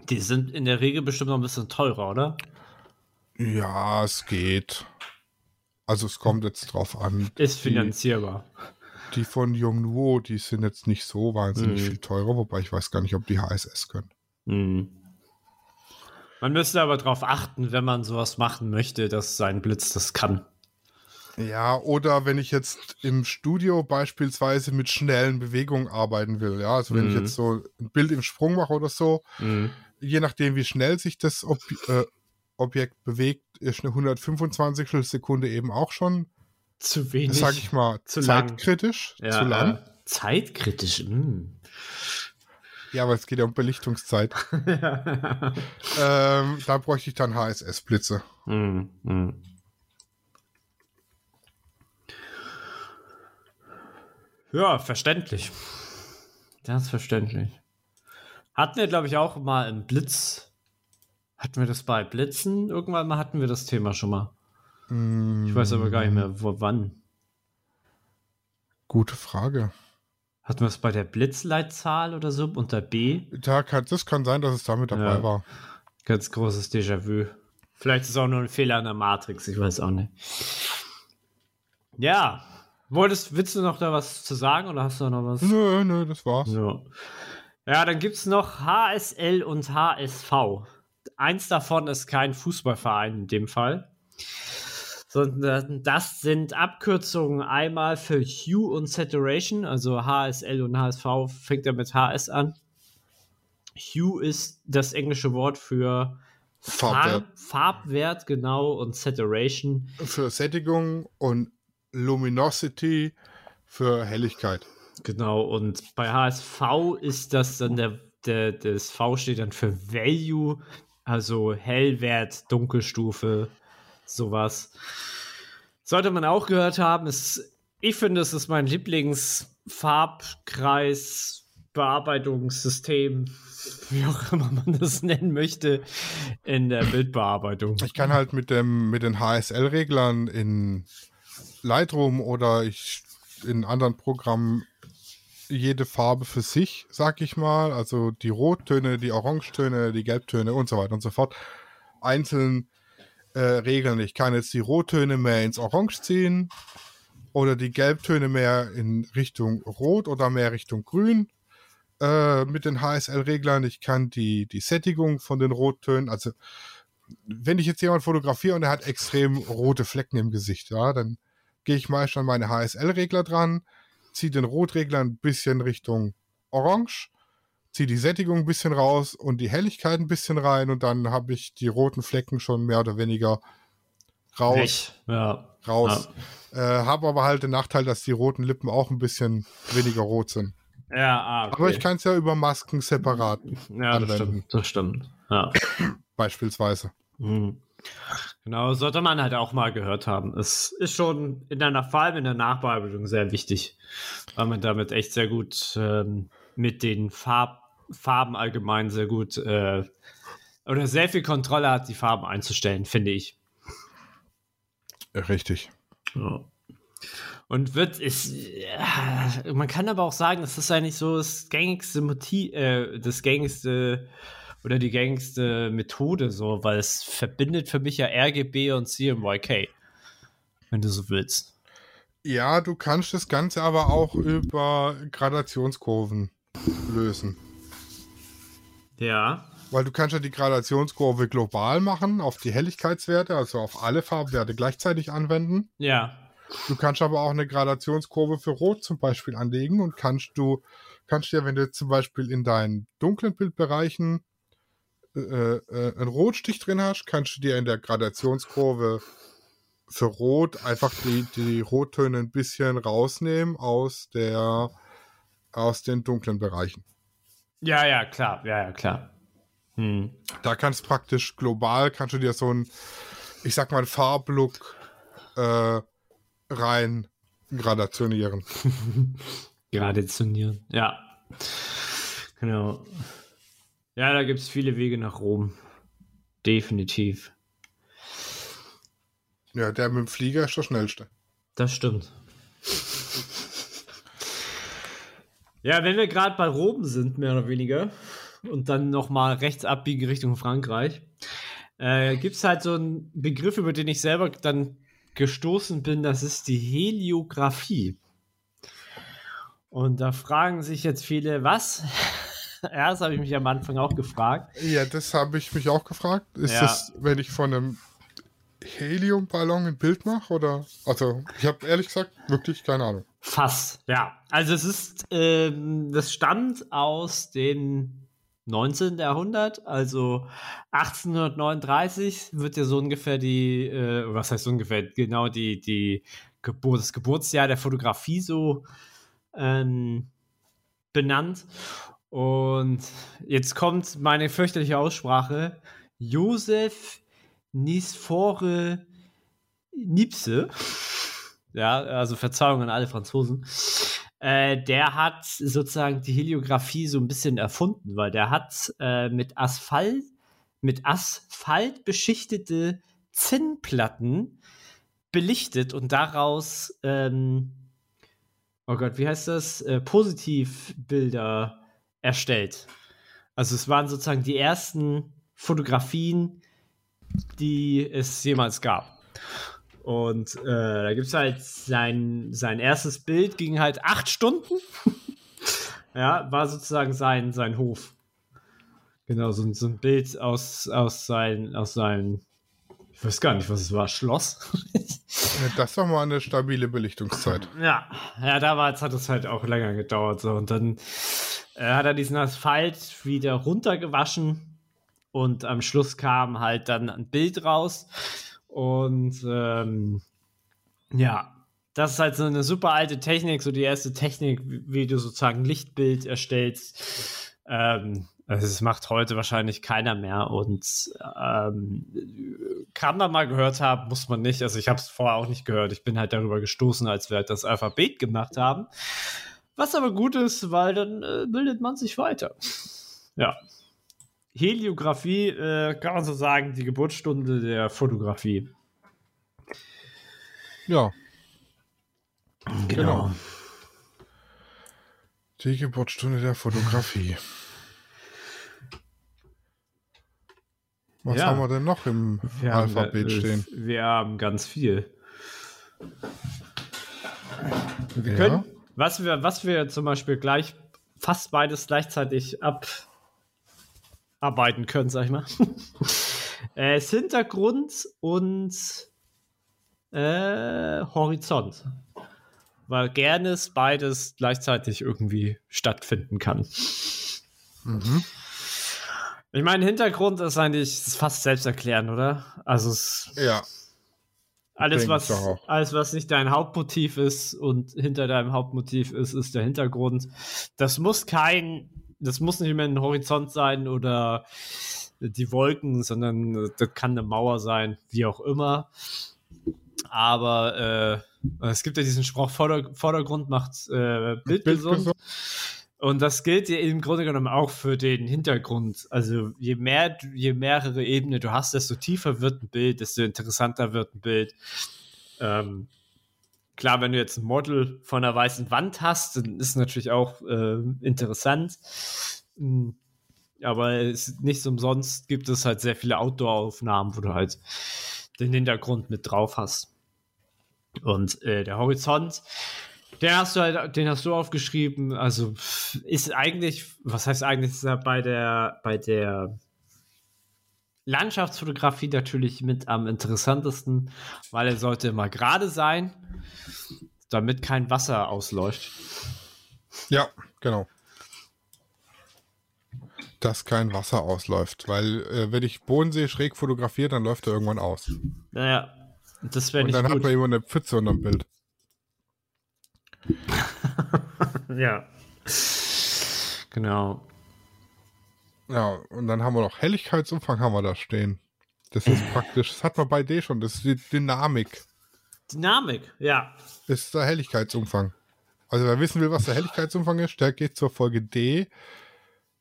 Die sind in der Regel bestimmt noch ein bisschen teurer, oder? Ja, es geht. Also es kommt jetzt drauf an. Ist Die, finanzierbar. die von Yongnuo, die sind jetzt nicht so wahnsinnig Mhm. viel teurer, wobei ich weiß gar nicht, ob die HSS können. Mhm. Man müsste aber darauf achten, wenn man sowas machen möchte, dass sein Blitz das kann. Ja, oder wenn ich jetzt im Studio beispielsweise mit schnellen Bewegungen arbeiten will, ja, also wenn ich Mhm. jetzt so ein Bild im Sprung mache oder so, Mhm. je nachdem, wie schnell sich das Ob äh, Objekt bewegt, ist eine 125 Sekunde eben auch schon, Zu wenig. sag ich mal, zu lang. zeitkritisch, Ja, zu lang. Äh, zeitkritisch. mhm. Ja, aber es geht ja um Belichtungszeit. ähm, da bräuchte ich dann HSS-Blitze. Mhm, mhm. Ja, verständlich. Das ist verständlich. Hatten wir, glaube ich, auch mal im Blitz. Hatten wir das bei Blitzen? Irgendwann mal hatten wir das Thema schon mal. Ich weiß aber gar nicht mehr, wo, wann. Gute Frage. Hatten wir es bei der Blitzleitzahl oder so unter B? Da kann, das kann sein, dass es damit dabei Ja. war. Ganz großes Déjà-vu. Vielleicht ist es auch nur ein Fehler an der Matrix, ich weiß auch nicht. Ja, wolltest, willst du noch da was zu sagen oder hast du noch was? Nö, nö, das war's. Ja, ja dann gibt es noch HSL und HSV. Eins davon ist kein Fußballverein in dem Fall, sondern das sind Abkürzungen einmal für Hue und Saturation, also HSL und HSV fängt ja mit HS an. Hue ist das englische Wort für Farbwert. Farb, Farbwert, genau, und Saturation. Für Sättigung und Luminosity für Helligkeit. Genau, und bei HSV ist das dann der, der, das V steht dann für Value, also Hellwert, Dunkelstufe, sowas. Sollte man auch gehört haben. Es, ich finde, es ist mein Lieblingsfarbkreis, Bearbeitungssystem, wie auch immer man das nennen möchte, in der Bildbearbeitung. Ich kann halt mit dem mit den HSL-Reglern in Lightroom oder ich in anderen Programmen jede Farbe für sich, sag ich mal, also die Rottöne, die Orangetöne, die Gelbtöne und so weiter und so fort, einzeln äh, regeln. Ich kann jetzt die Rottöne mehr ins Orange ziehen oder die Gelbtöne mehr in Richtung Rot oder mehr Richtung Grün äh, mit den HSL-Reglern. Ich kann die, die Sättigung von den Rottönen, also wenn ich jetzt jemand fotografiere und er hat extrem rote Flecken im Gesicht, ja, dann gehe ich meist an meine HSL-Regler dran, ziehe den Rotregler ein bisschen Richtung Orange, ziehe die Sättigung ein bisschen raus und die Helligkeit ein bisschen rein und dann habe ich die roten Flecken schon mehr oder weniger raus. Ja. raus. Äh, habe aber halt den Nachteil, dass die roten Lippen auch ein bisschen weniger rot sind. Ja, ah, okay. Aber ich kann es ja über Masken separat Ja, das anwenden. stimmt. Das stimmt. Ja. beispielsweise. Mhm. Genau, sollte man halt auch mal gehört haben. Es ist schon in der, vor allem in der Nachbearbeitung sehr wichtig, weil man damit echt sehr gut ähm, mit den Farb, Farben allgemein sehr gut äh, oder sehr viel Kontrolle hat, die Farben einzustellen, finde ich. Richtig. Ja. Und wird ist, ja, man kann aber auch sagen, das ist eigentlich so das gängigste Motiv, äh, das gängigste oder die gängigste Methode, so, weil es verbindet für mich ja RGB und CMYK, wenn du so willst. Ja, du kannst das Ganze aber auch über Gradationskurven lösen. Ja. Weil du kannst ja die Gradationskurve global machen, auf die Helligkeitswerte, also auf alle Farbwerte gleichzeitig anwenden. Ja. Du kannst aber auch eine Gradationskurve für Rot zum Beispiel anlegen und kannst du, kannst dir, wenn du zum Beispiel in deinen dunklen Bildbereichen äh, äh, einen Rotstich drin hast, kannst du dir in der Gradationskurve für Rot einfach die, die Rottöne ein bisschen rausnehmen aus der aus den dunklen Bereichen. Ja, ja, klar, ja, ja, klar. Hm. Da kannst praktisch global, kannst du dir so ein, ich sag mal, Farblook äh, rein gradationieren. gradationieren, ja. Genau. Ja, da gibt es viele Wege nach Rom. Definitiv. Ja, der mit dem Flieger ist der schnellste. Das stimmt. ja, wenn wir gerade bei Rom sind, mehr oder weniger, und dann nochmal rechts abbiegen Richtung Frankreich, äh, gibt es halt so einen Begriff, über den ich selber dann gestoßen bin, das ist die Heliographie. Und da fragen sich jetzt viele, was? ja, das habe ich mich am Anfang auch gefragt. Ja, das habe ich mich auch gefragt. Ist ja. das, wenn ich von einem Heliumballon ein Bild mache? Oder? Also, ich habe ehrlich gesagt wirklich keine Ahnung. Fast, ja. Also, es ist, ähm, das stammt aus dem 19. Jahrhundert, also 1839 wird ja so ungefähr die, äh, was heißt ungefähr, genau die, die Geburt, das Geburtsjahr der Fotografie so ähm, benannt. Und jetzt kommt meine fürchterliche Aussprache. Josef Nisfore Nipse. Ja, also Verzeihung an alle Franzosen. Äh, der hat sozusagen die Heliographie so ein bisschen erfunden, weil der hat äh, mit Asphalt, mit Asphalt beschichtete Zinnplatten belichtet und daraus, ähm, oh Gott, wie heißt das? Äh, Positivbilder erstellt. Also es waren sozusagen die ersten Fotografien, die es jemals gab. Und äh, da gibt es halt sein, sein erstes Bild, ging halt acht Stunden. ja, war sozusagen sein, sein Hof. Genau, so, so ein Bild aus, aus, sein, aus seinem, ich weiß gar nicht, was es war, Schloss. das war mal eine stabile Belichtungszeit. Ja, ja, damals hat es halt auch länger gedauert. So. Und dann äh, hat er diesen Asphalt wieder runtergewaschen und am Schluss kam halt dann ein Bild raus und ähm, ja, das ist halt so eine super alte Technik, so die erste Technik, wie du sozusagen Lichtbild erstellst. Ähm, also das macht heute wahrscheinlich keiner mehr und ähm, kann man mal gehört haben, muss man nicht. Also ich habe es vorher auch nicht gehört. Ich bin halt darüber gestoßen, als wir halt das Alphabet gemacht haben. Was aber gut ist, weil dann äh, bildet man sich weiter. Ja. Heliographie, äh, kann man so sagen, die Geburtsstunde der Fotografie. Ja. Genau. genau. Die Geburtsstunde der Fotografie. Was ja. haben wir denn noch im wir Alphabet haben, stehen? Wir haben ganz viel. Wir können, ja. was, wir, was wir zum Beispiel gleich fast beides gleichzeitig ab, arbeiten können, sag ich mal. äh, ist Hintergrund und äh, Horizont. Weil gerne es beides gleichzeitig irgendwie stattfinden kann. Mhm. Ich meine, Hintergrund ist eigentlich ist fast selbsterklärend, oder? Also es ja. Alles was, alles, was nicht dein Hauptmotiv ist und hinter deinem Hauptmotiv ist, ist der Hintergrund. Das muss kein das muss nicht mehr ein Horizont sein oder die Wolken, sondern das kann eine Mauer sein, wie auch immer. Aber äh, es gibt ja diesen Spruch, Vorder Vordergrund macht äh, Bild, Bild gesund. gesund. Und das gilt ja im Grunde genommen auch für den Hintergrund. Also je mehr, je mehrere Ebenen du hast, desto tiefer wird ein Bild, desto interessanter wird ein Bild. Ähm, klar, wenn du jetzt ein Model von einer weißen Wand hast, dann ist natürlich auch äh, interessant. Hm, aber es, nicht umsonst gibt es halt sehr viele Outdoor-Aufnahmen, wo du halt den Hintergrund mit drauf hast. Und äh, der Horizont, den hast du halt, den hast du aufgeschrieben. Also ist eigentlich, was heißt eigentlich, ist er bei der, bei der Landschaftsfotografie natürlich mit am interessantesten, weil er sollte immer gerade sein, damit kein Wasser ausläuft. Ja, genau. Dass kein Wasser ausläuft, weil äh, wenn ich Bodensee schräg fotografiere, dann läuft er irgendwann aus. Naja, das wäre nicht Und dann gut. hat man immer eine Pfütze unter dem Bild. ja. Genau. Ja, und dann haben wir noch Helligkeitsumfang haben wir da stehen. Das ist praktisch, das hat man bei D schon, das ist die Dynamik. Dynamik, ja. Das ist der Helligkeitsumfang. Also wer wissen will, was der Helligkeitsumfang ist, der geht zur Folge D.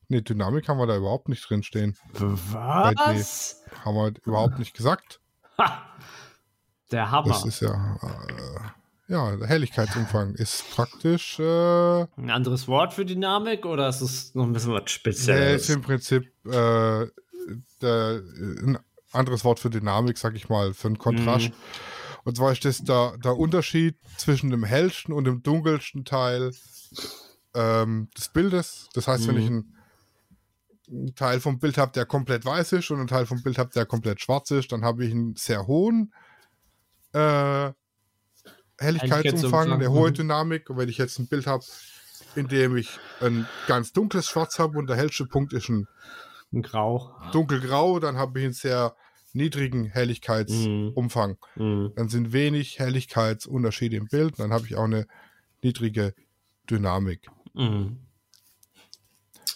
Ne, Dynamik haben wir da überhaupt nicht drin stehen. Was? Haben wir überhaupt nicht gesagt. Ha, der Hammer. Das ist ja. Äh, ja, der Helligkeitsumfang ist praktisch. Äh, ein anderes Wort für Dynamik oder ist es noch ein bisschen was Spezielles? Nee, ist im Prinzip äh, der, ein anderes Wort für Dynamik, sag ich mal, für einen Kontrast. Mm. Und zwar ist das der, der Unterschied zwischen dem hellsten und dem dunkelsten Teil ähm, des Bildes. Das heißt, mm. wenn ich mhm. einen Teil vom Bild habe, der komplett weiß ist und einen Teil vom Bild habe, der komplett schwarz ist, dann habe ich einen sehr hohen äh, Helligkeitsumfang, eine hohe Dynamik. Und wenn ich jetzt ein Bild habe, in dem ich ein ganz dunkles Schwarz habe und der hellste Punkt ist ein, ein Grau. Dunkelgrau, dann habe ich einen sehr niedrigen Helligkeitsumfang. Mm. Dann sind wenig Helligkeitsunterschiede im Bild. Dann habe ich auch eine niedrige Dynamik. Mm.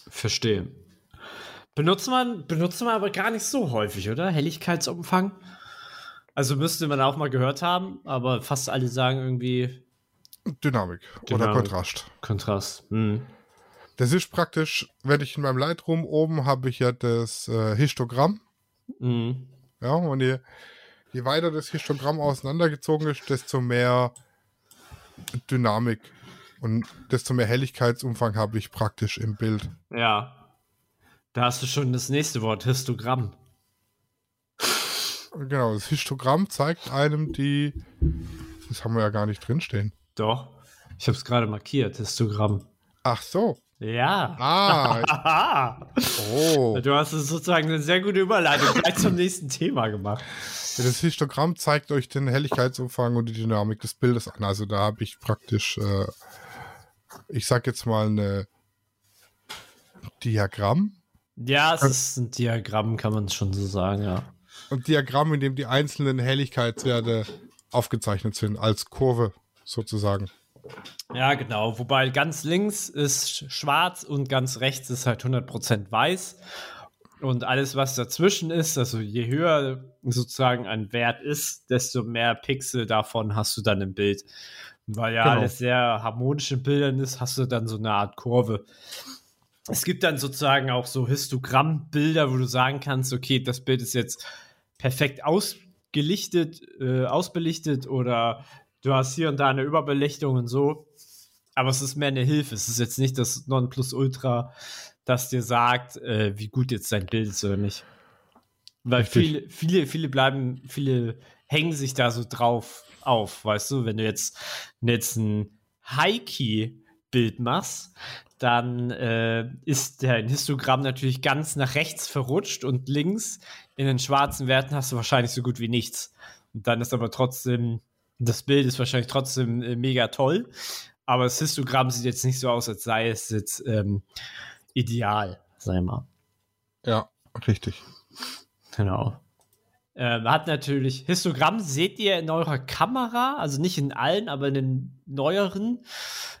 Verstehe. Benutzt man, benutzt man aber gar nicht so häufig, oder? Helligkeitsumfang? Also müsste man auch mal gehört haben, aber fast alle sagen irgendwie Dynamik, Dynamik. oder Kontrast. Kontrast. Hm. Das ist praktisch, wenn ich in meinem Lightroom oben habe ich ja das äh, Histogramm. Mhm. Ja, und je, je weiter das Histogramm auseinandergezogen ist, desto mehr Dynamik und desto mehr Helligkeitsumfang habe ich praktisch im Bild. Ja. Da hast du schon das nächste Wort, Histogramm. Genau, das Histogramm zeigt einem die. Das haben wir ja gar nicht drinstehen. Doch. Ich habe es gerade markiert, Histogramm. Ach so. Ja. Ah. oh. Du hast sozusagen eine sehr gute Überleitung gleich zum nächsten Thema gemacht. Das Histogramm zeigt euch den Helligkeitsumfang und die Dynamik des Bildes an. Also da habe ich praktisch, äh, ich sag jetzt mal eine Diagramm. Ja, es ist ein Diagramm, kann man schon so sagen, ja ein Diagramm, in dem die einzelnen Helligkeitswerte aufgezeichnet sind, als Kurve sozusagen. Ja, genau. Wobei ganz links ist schwarz und ganz rechts ist halt 100% weiß. Und alles, was dazwischen ist, also je höher sozusagen ein Wert ist, desto mehr Pixel davon hast du dann im Bild. weil ja genau. alles sehr harmonisch in Bildern ist, hast du dann so eine Art Kurve. Es gibt dann sozusagen auch so Histogrammbilder, wo du sagen kannst, okay, das Bild ist jetzt perfekt ausgelichtet, äh, ausbelichtet oder du hast hier und da eine Überbelichtung und so. Aber es ist mehr eine Hilfe. Es ist jetzt nicht das Nonplusultra, das dir sagt, äh, wie gut jetzt dein Bild ist oder nicht. Weil viele, viele, viele bleiben, viele hängen sich da so drauf auf, weißt du, wenn du jetzt, jetzt ein High-Key-Bild machst, dann äh, ist der Histogramm natürlich ganz nach rechts verrutscht und links in den schwarzen Werten hast du wahrscheinlich so gut wie nichts. Und dann ist aber trotzdem, das Bild ist wahrscheinlich trotzdem äh, mega toll, aber das Histogramm sieht jetzt nicht so aus, als sei es jetzt ähm, ideal, sei mal. Ja, richtig. Genau. Ähm, hat natürlich Histogramm seht ihr in eurer Kamera, also nicht in allen, aber in den neueren.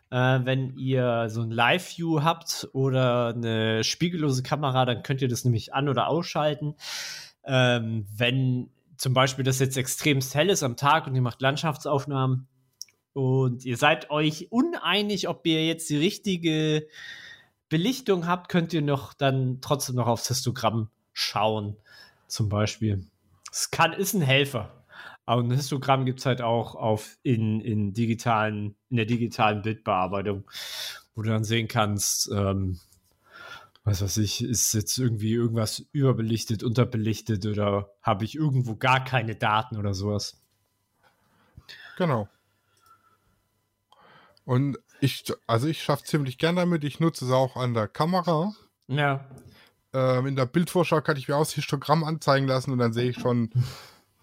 Äh, wenn ihr so ein Live-View habt oder eine spiegellose Kamera, dann könnt ihr das nämlich an- oder ausschalten. Ähm, wenn zum Beispiel das jetzt extrem hell ist am Tag und ihr macht Landschaftsaufnahmen und ihr seid euch uneinig, ob ihr jetzt die richtige Belichtung habt, könnt ihr noch dann trotzdem noch aufs Histogramm schauen, zum Beispiel. Es kann, ist ein Helfer. Aber ein Histogramm gibt es halt auch auf in, in digitalen, in der digitalen Bildbearbeitung, wo du dann sehen kannst, ähm, was weiß ich, ist jetzt irgendwie irgendwas überbelichtet, unterbelichtet oder habe ich irgendwo gar keine Daten oder sowas. Genau. Und ich, also ich schaffe ziemlich gern damit. Ich nutze es auch an der Kamera. Ja. Ähm, in der Bildvorschau kann ich mir aus Histogramm anzeigen lassen und dann sehe ich schon,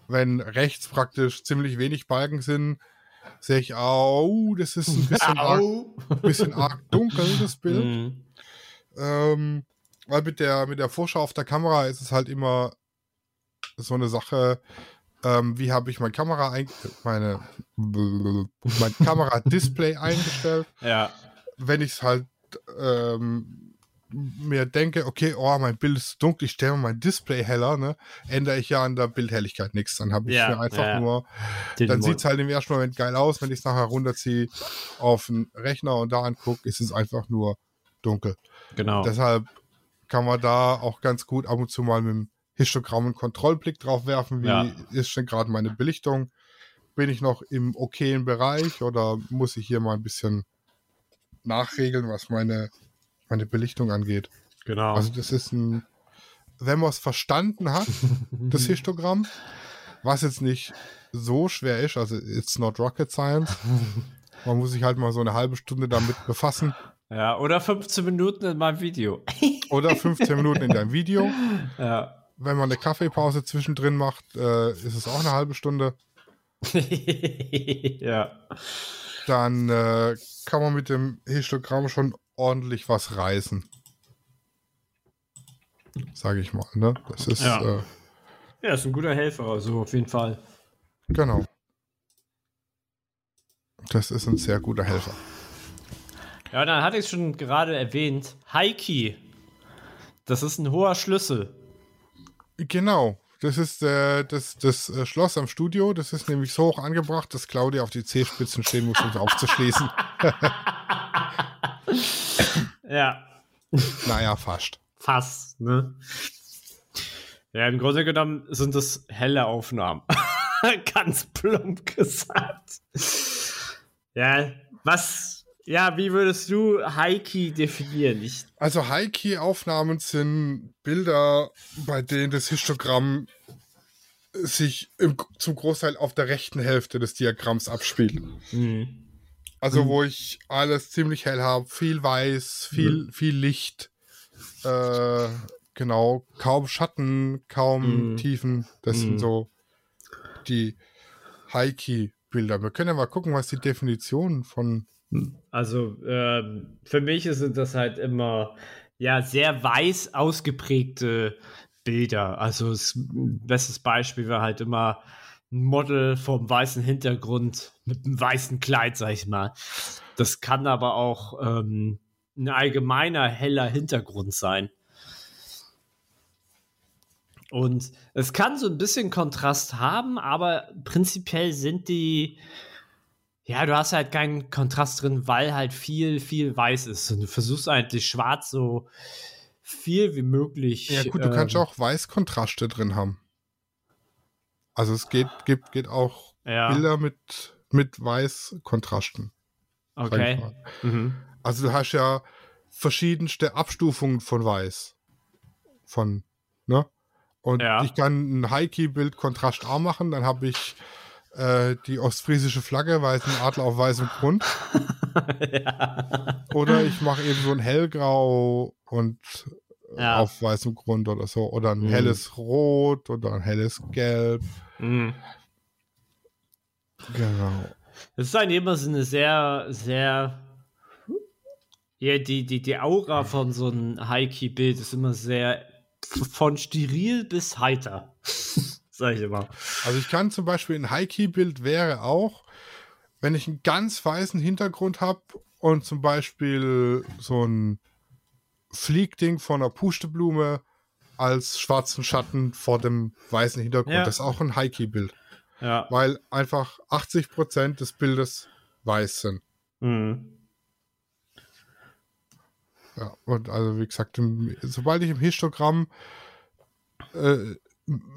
wenn rechts praktisch ziemlich wenig Balken sind, sehe ich, au, das ist ein bisschen, arg, bisschen arg dunkel, das Bild. Mhm. Ähm, weil mit der, mit der Vorschau auf der Kamera ist es halt immer so eine Sache, ähm, wie habe ich mein Kamera ein, meine, mein Kamera-Display eingestellt. Ja. Wenn ich es halt ähm, mir denke, okay, oh, mein Bild ist dunkel, ich stelle mein Display heller, ne, ändere ich ja an der Bildhelligkeit nichts. Dann habe ich Ja, mir einfach ja. nur, Den dann sieht es halt im ersten Moment geil aus. Wenn ich es nachher runterziehe auf den Rechner und da angucke, ist es einfach nur dunkel. Genau. Deshalb kann man da auch ganz gut ab und zu mal mit dem Histogramm einen Kontrollblick drauf werfen. Wie Ja. ist denn gerade meine Belichtung? Bin ich noch im okayen Bereich oder muss ich hier mal ein bisschen nachregeln, was meine, meine Belichtung angeht? genau. Also das ist ein, wenn man es verstanden hat, das Histogramm, was jetzt nicht so schwer ist, also it's not rocket science. Man muss sich halt mal so eine halbe Stunde damit befassen ja, oder 15 Minuten in meinem Video. oder 15 Minuten in deinem Video. ja. Wenn man eine Kaffeepause zwischendrin macht, äh, ist es auch eine halbe Stunde. ja. Dann äh, kann man mit dem Histogramm schon ordentlich was reißen. Sage ich mal. Ne? Das ist Ja. äh, Ja, ist ein guter Helfer, also auf jeden Fall. genau. Das ist ein sehr guter Helfer. Ja, dann hatte ich es schon gerade erwähnt. Heiki. Das ist ein hoher Schlüssel. Genau. Das ist äh, das, das äh, Schloss am Studio. Das ist nämlich so hoch angebracht, dass Claudia auf die Zehspitzen stehen muss, um es aufzuschließen. Ja, naja, fast. fast, ne? Ja, im Grunde genommen sind das helle Aufnahmen. Ganz plump gesagt. Ja, was, ja, wie würdest du Heiki definieren? Ich, Also High-Key-Aufnahmen sind Bilder, bei denen das Histogramm sich im, zum Großteil auf der rechten Hälfte des Diagramms abspielt. hm, Also wo ich alles ziemlich hell habe, viel weiß, viel, viel Licht, äh, genau, kaum Schatten, kaum Mhm. Tiefen. Das Mhm. sind so die High-Key-Bilder. Wir können ja mal gucken, was die Definition von Also ähm, für mich sind das halt immer ja sehr weiß ausgeprägte Bilder. Also das bestes Beispiel war halt immer ein Model vom weißen Hintergrund mit einem weißen Kleid, sag ich mal. Das kann aber auch ähm, ein allgemeiner heller Hintergrund sein. Und es kann so ein bisschen Kontrast haben, aber prinzipiell sind die, ja, du hast halt keinen Kontrast drin, weil halt viel, viel weiß ist. Und du versuchst eigentlich schwarz so viel wie möglich. Ja gut, du kannst ähm, auch Weißkontraste drin haben. Also es geht, gibt, geht auch Ja, Bilder mit, mit Weißkontrasten. okay. Mhm. Also du hast ja verschiedenste Abstufungen von Weiß. Von, ne? Und Ja. ich kann ein High-Key-Bild kontrastarm machen, dann habe ich äh, die ostfriesische Flagge, weißen Adler auf weißem Grund. ja. Oder ich mache eben so ein hellgrau und Ja. auf weißem Grund oder so. Oder ein Mhm. helles Rot oder ein helles Gelb. Mhm. Genau. Das ist eigentlich immer so eine sehr, sehr. Ja, die, die, die Aura von so einem High-Key-Bild ist immer sehr von steril bis heiter. Sag ich immer. Also ich kann zum Beispiel ein High-Key-Bild wäre auch, wenn ich einen ganz weißen Hintergrund habe und zum Beispiel so ein Fliegding von einer Pusteblume als schwarzen Schatten vor dem weißen Hintergrund. Ja. Das ist auch ein High-Key-Bild, Ja. weil einfach 80% des Bildes weiß sind. Mhm. Ja, und also wie gesagt, im, sobald ich im Histogramm äh,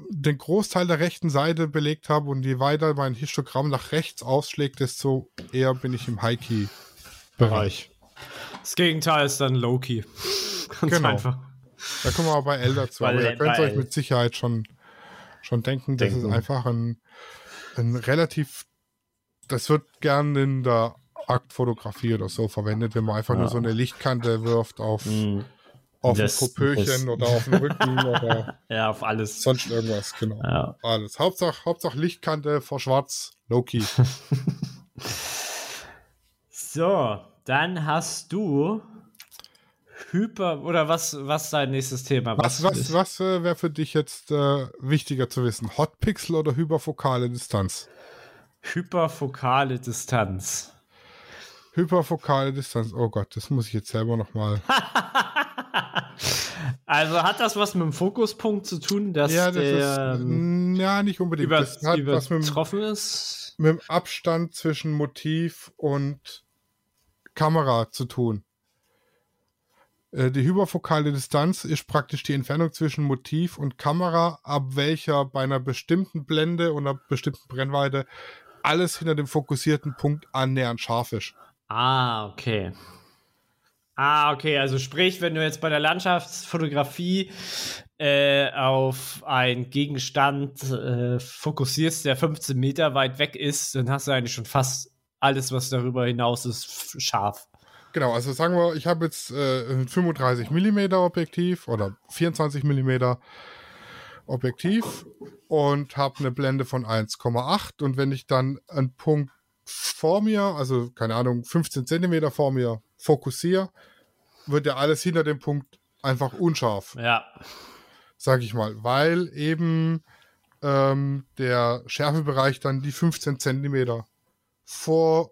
den Großteil der rechten Seite belegt habe und je weiter mein Histogramm nach rechts ausschlägt, desto eher bin ich im High-Key-Bereich. Das Gegenteil ist dann Loki. Ganz Genau. einfach. Da kommen wir aber bei L dazu. Aber ihr könnt euch mit Sicherheit schon, schon denken, das Denken. ist einfach ein, ein relativ, das wird gern in der Aktfotografie oder so verwendet, wenn man einfach Ja. nur so eine Lichtkante wirft auf, Mhm. auf Das- ein Popöchen das- oder auf den Rücken oder Ja, auf alles. sonst irgendwas, genau. Ja. Alles. Hauptsache, Hauptsache Lichtkante vor Schwarz, Loki. So, dann hast du Hyper oder was was dein nächstes Thema? Was, was, was äh, wäre für dich jetzt äh, wichtiger zu wissen? Hotpixel oder hyperfokale Distanz? Hyperfokale Distanz. Hyperfokale Distanz, oh Gott, das muss ich jetzt selber nochmal. Also hat das was mit dem Fokuspunkt zu tun, dass Ja, das der ist. ähm, mm, Ja, nicht unbedingt. über, das hat was mit, dem- ist? mit dem Abstand zwischen Motiv und Kamera zu tun. Äh, Die hyperfokale Distanz ist praktisch die Entfernung zwischen Motiv und Kamera, ab welcher bei einer bestimmten Blende und einer bestimmten Brennweite alles hinter dem fokussierten Punkt annähernd scharf ist. Ah, okay. Ah, okay, also sprich, wenn du jetzt bei der Landschaftsfotografie äh, auf einen Gegenstand äh, fokussierst, der 15 Meter weit weg ist, dann hast du eigentlich schon fast alles, was darüber hinaus ist, scharf. Genau, also sagen wir, ich habe jetzt äh, ein 35 mm Objektiv oder 24 mm Objektiv und habe eine Blende von 1,8 und wenn ich dann einen Punkt vor mir, also keine Ahnung, 15 cm vor mir fokussiere, wird ja alles hinter dem Punkt einfach unscharf, Ja. sage ich mal, weil eben ähm, der Schärfebereich dann die 15 cm vor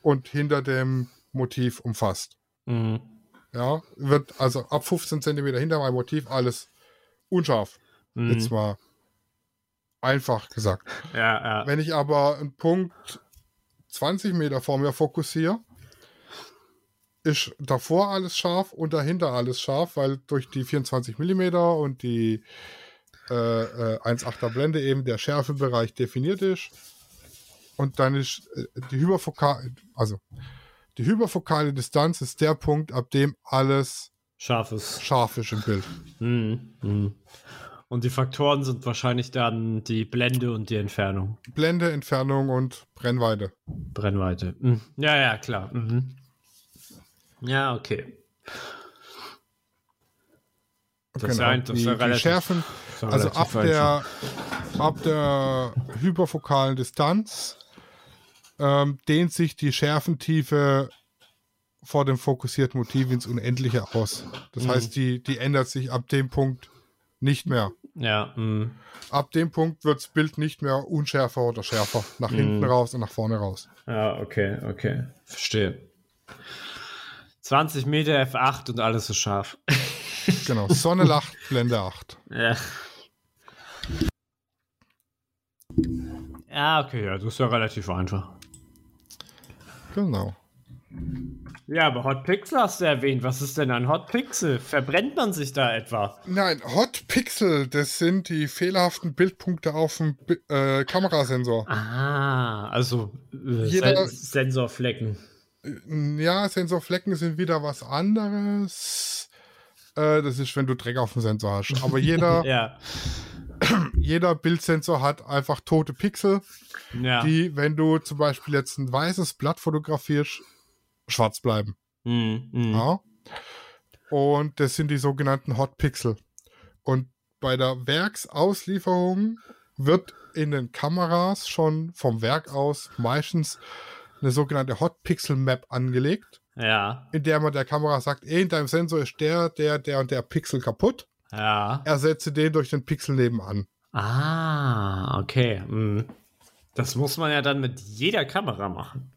und hinter dem Motiv umfasst. Mhm. Ja, wird also ab 15 cm hinter meinem Motiv alles unscharf. Mhm. Jetzt mal einfach gesagt. Ja, ja. Wenn ich aber einen Punkt 20 Meter vor mir fokussiere, ist davor alles scharf und dahinter alles scharf, weil durch die 24 mm und die äh, äh, 1,8er Blende eben der Schärfebereich definiert ist. Und dann ist äh, die hyperfokale, also die hyperfokale Distanz ist der Punkt, ab dem alles Scharfes. scharf ist im Bild. Mhm. Mhm. Und die Faktoren sind wahrscheinlich dann die Blende und die Entfernung. Blende, Entfernung und Brennweite. Brennweite. Mhm. Ja, ja, klar. Mhm. Ja, okay. Das ist ja ein- das ist die, ja die relativ- Schärfen, ist also relativ ab der, ab der hyperfokalen Distanz ähm, dehnt sich die Schärfentiefe vor dem fokussierten Motiv ins Unendliche aus. Das Mhm. heißt, die, die ändert sich ab dem Punkt nicht mehr. Ja, mhm. Ab dem Punkt wird das Bild nicht mehr unschärfer oder schärfer. Nach hinten Mhm. raus und nach vorne raus. ja, okay, okay. Verstehe. 20 Meter F8 und alles ist scharf. Genau. Sonne lacht, Blende 8. ja. Ja, okay, ja, das ist ja relativ einfach. Genau. Ja, aber Hot Pixel hast du erwähnt. Was ist denn ein Hot Pixel? Verbrennt man sich da etwa? Nein, Hot Pixel, das sind die fehlerhaften Bildpunkte auf dem äh, Kamerasensor. Ah, also äh, Jeder- Sen Sensorflecken. Ja, Sensorflecken sind wieder was anderes. Äh, das ist, wenn du Dreck auf dem Sensor hast. Aber jeder, Ja, jeder Bildsensor hat einfach tote Pixel, ja. die, wenn du zum Beispiel jetzt ein weißes Blatt fotografierst, schwarz bleiben. Mhm, mhm. Ja? Und das sind die sogenannten Hot Pixel. Und bei der Werksauslieferung wird in den Kameras schon vom Werk aus meistens eine sogenannte Hot Pixel Map angelegt, ja, in der man der Kamera sagt, ey, in deinem Sensor ist der, der, der und der Pixel kaputt. Ja. Ersetze den durch den Pixel nebenan. Ah, okay. Mhm. Das muss man ja dann mit jeder Kamera machen.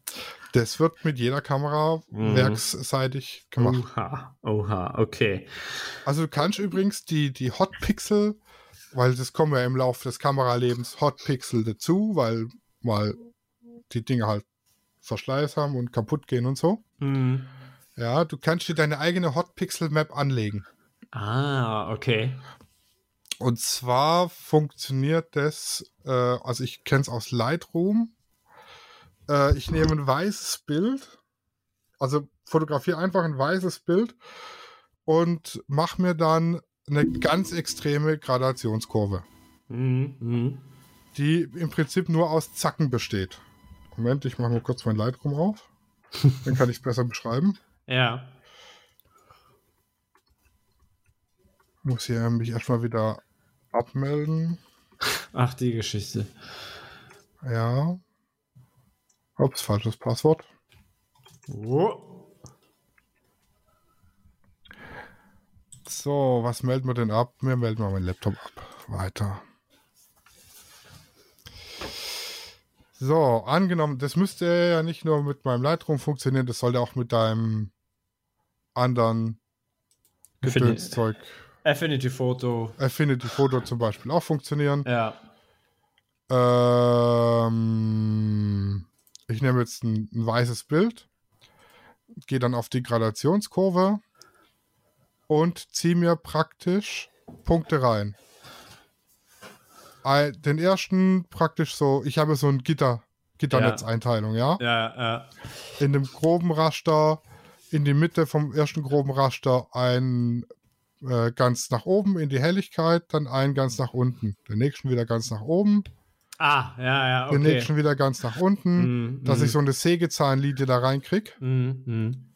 Das wird mit jeder Kamera Mhm. werksseitig gemacht. Oha, oha, okay. Also du kannst übrigens die, die Hot Pixel, weil das kommen ja im Laufe des Kameralebens Hot Pixel dazu, weil mal die Dinge halt Verschleiß haben und kaputt gehen und so. Mhm. Ja, du kannst dir deine eigene Hot Pixel Map anlegen. Ah, okay. Und zwar funktioniert das, äh, also ich kenne es aus Lightroom. Äh, ich nehme ein weißes Bild, also fotografiere einfach ein weißes Bild und mache mir dann eine ganz extreme Gradationskurve, Mhm. Mhm. die im Prinzip nur aus Zacken besteht. Moment, ich mache mal kurz mein Lightroom auf. Dann kann ich es besser beschreiben. Ja. Muss hier mich erstmal wieder abmelden. Ach, die Geschichte. Ja. Ups, falsches Passwort. Oh. So, was melden wir denn ab? Wir melden mal meinen Laptop ab. Weiter. So, angenommen, das müsste ja nicht nur mit meinem Lightroom funktionieren, das sollte auch mit deinem anderen Gedönszeug, Affinity Photo. Affinity Photo zum Beispiel auch funktionieren. Ja. Ähm, ich nehme jetzt ein, ein weißes Bild, gehe dann auf die Gradationskurve und ziehe mir praktisch Punkte rein. Ein- Den ersten praktisch so, ich habe so ein Gitter, Gitternetzeinteilung, ja? Ja, ja. In dem groben Raster, in die Mitte vom ersten groben Raster ein äh, ganz nach oben in die Helligkeit, dann ein ganz nach unten. Den nächsten wieder ganz nach oben, Ah, ja, ja, den okay. nächsten wieder ganz nach unten, Mhm, dass mhm. ich so eine Sägezahnlinie da reinkriege. Mhm, mhm.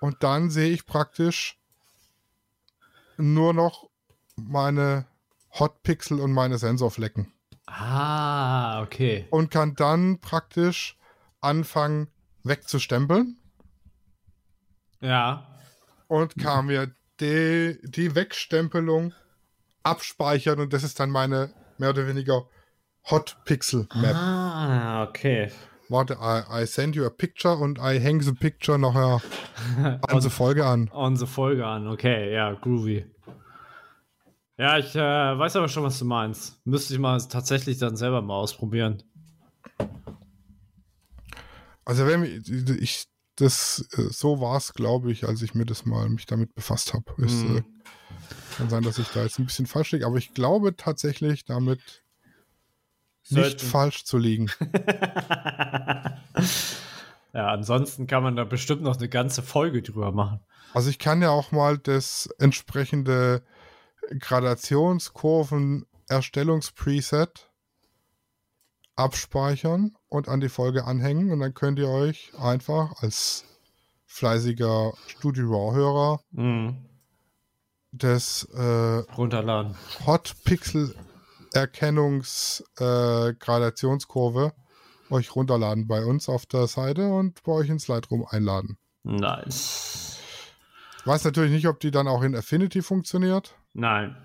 Und dann sehe ich praktisch nur noch meine Hotpixel und meine Sensorflecken. Ah, okay. Und kann dann praktisch anfangen wegzustempeln Ja. und kann mir die, die Wegstempelung abspeichern und das ist dann meine mehr oder weniger Hotpixel Map. Ah, okay. Warte, I, I send you a picture und I hang the picture nachher an die Folge an. Unsere Folge an, okay, ja, groovy. Ja, ich äh, weiß aber schon, was du meinst. Müsste ich mal tatsächlich dann selber mal ausprobieren. Also wenn ich, ich das äh, so war es, glaube ich, als ich mir das mal mich damit befasst habe. Es Mhm. äh, kann sein, dass ich da jetzt ein bisschen falsch liege, aber ich glaube tatsächlich damit nicht Sollten- falsch zu liegen. ja, ansonsten kann man da bestimmt noch eine ganze Folge drüber machen. Also ich kann ja auch mal das entsprechende Gradationskurven-Erstellungspreset abspeichern und an die Folge anhängen und dann könnt ihr euch einfach als fleißiger Studio Raw-Hörer Mhm. das äh, Runterladen. Hot Pixel Erkennungs äh, Gradationskurve euch runterladen bei uns auf der Seite und bei euch ins Lightroom einladen. Nice. Weiß natürlich nicht, ob die dann auch in Affinity funktioniert. Nein.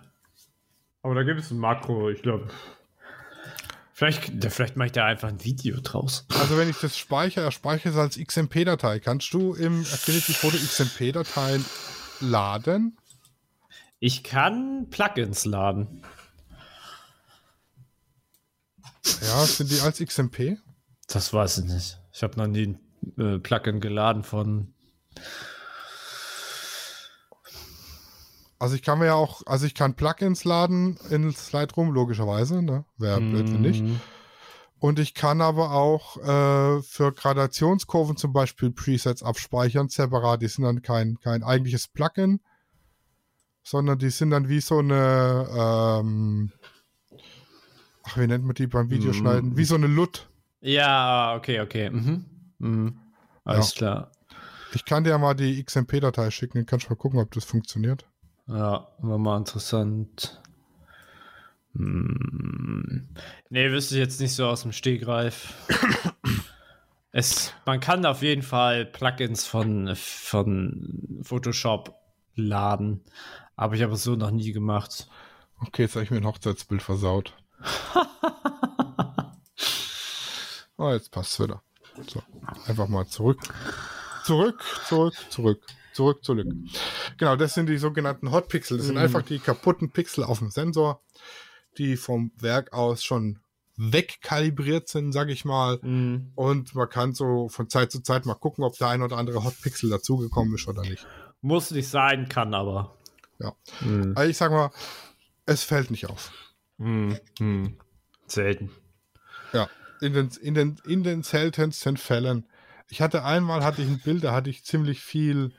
Aber da gibt es ein Makro, ich glaube. Vielleicht, vielleicht mache ich da einfach ein Video draus. Also wenn ich das speichere, er speichert es als XMP-Datei. Kannst du im Affinity Photo XMP-Dateien laden? Ich kann Plugins laden. Ja, sind die als XMP? Das weiß ich nicht. Ich habe noch nie ein äh, Plugin geladen von. Also ich kann mir ja auch, also ich kann Plugins laden in Lightroom, logischerweise, ne? Wäre blöd, wenn nicht. Mhm. Und ich kann aber auch äh, für Gradationskurven zum Beispiel Presets abspeichern, separat. Die sind dann kein, kein eigentliches Plugin, sondern die sind dann wie so eine, ähm, ach, wie nennt man die beim Videoschneiden? Mm. Wie so eine LUT. Ja, okay, okay. Mhm. Mhm. Alles klar. Ich kann dir ja mal die XMP-Datei schicken, dann kannst du mal gucken, ob das funktioniert. Ja, war mal interessant. Hm. Nee, wüsste ich jetzt nicht so aus dem Stegreif. es, man kann auf jeden Fall Plugins von, von Photoshop laden. Habe ich aber so noch nie gemacht. Okay, jetzt habe ich mir ein Hochzeitsbild versaut. oh, jetzt passt es wieder. So, einfach mal zurück. Zurück, zurück, zurück. Zurück, zurück. Genau, das sind die sogenannten Hotpixel. Das sind Mhm. einfach die kaputten Pixel auf dem Sensor, die vom Werk aus schon wegkalibriert sind, sag ich mal. Mhm. Und man kann so von Zeit zu Zeit mal gucken, ob der ein oder andere Hotpixel dazugekommen ist oder nicht. Muss nicht sein, kann aber. Ja. Mhm. Also ich sag mal, es fällt nicht auf. Mhm. Mhm. Selten. Ja, in den, in den, in den seltensten Fällen. Ich hatte einmal, hatte ich ein Bild, da hatte ich ziemlich viel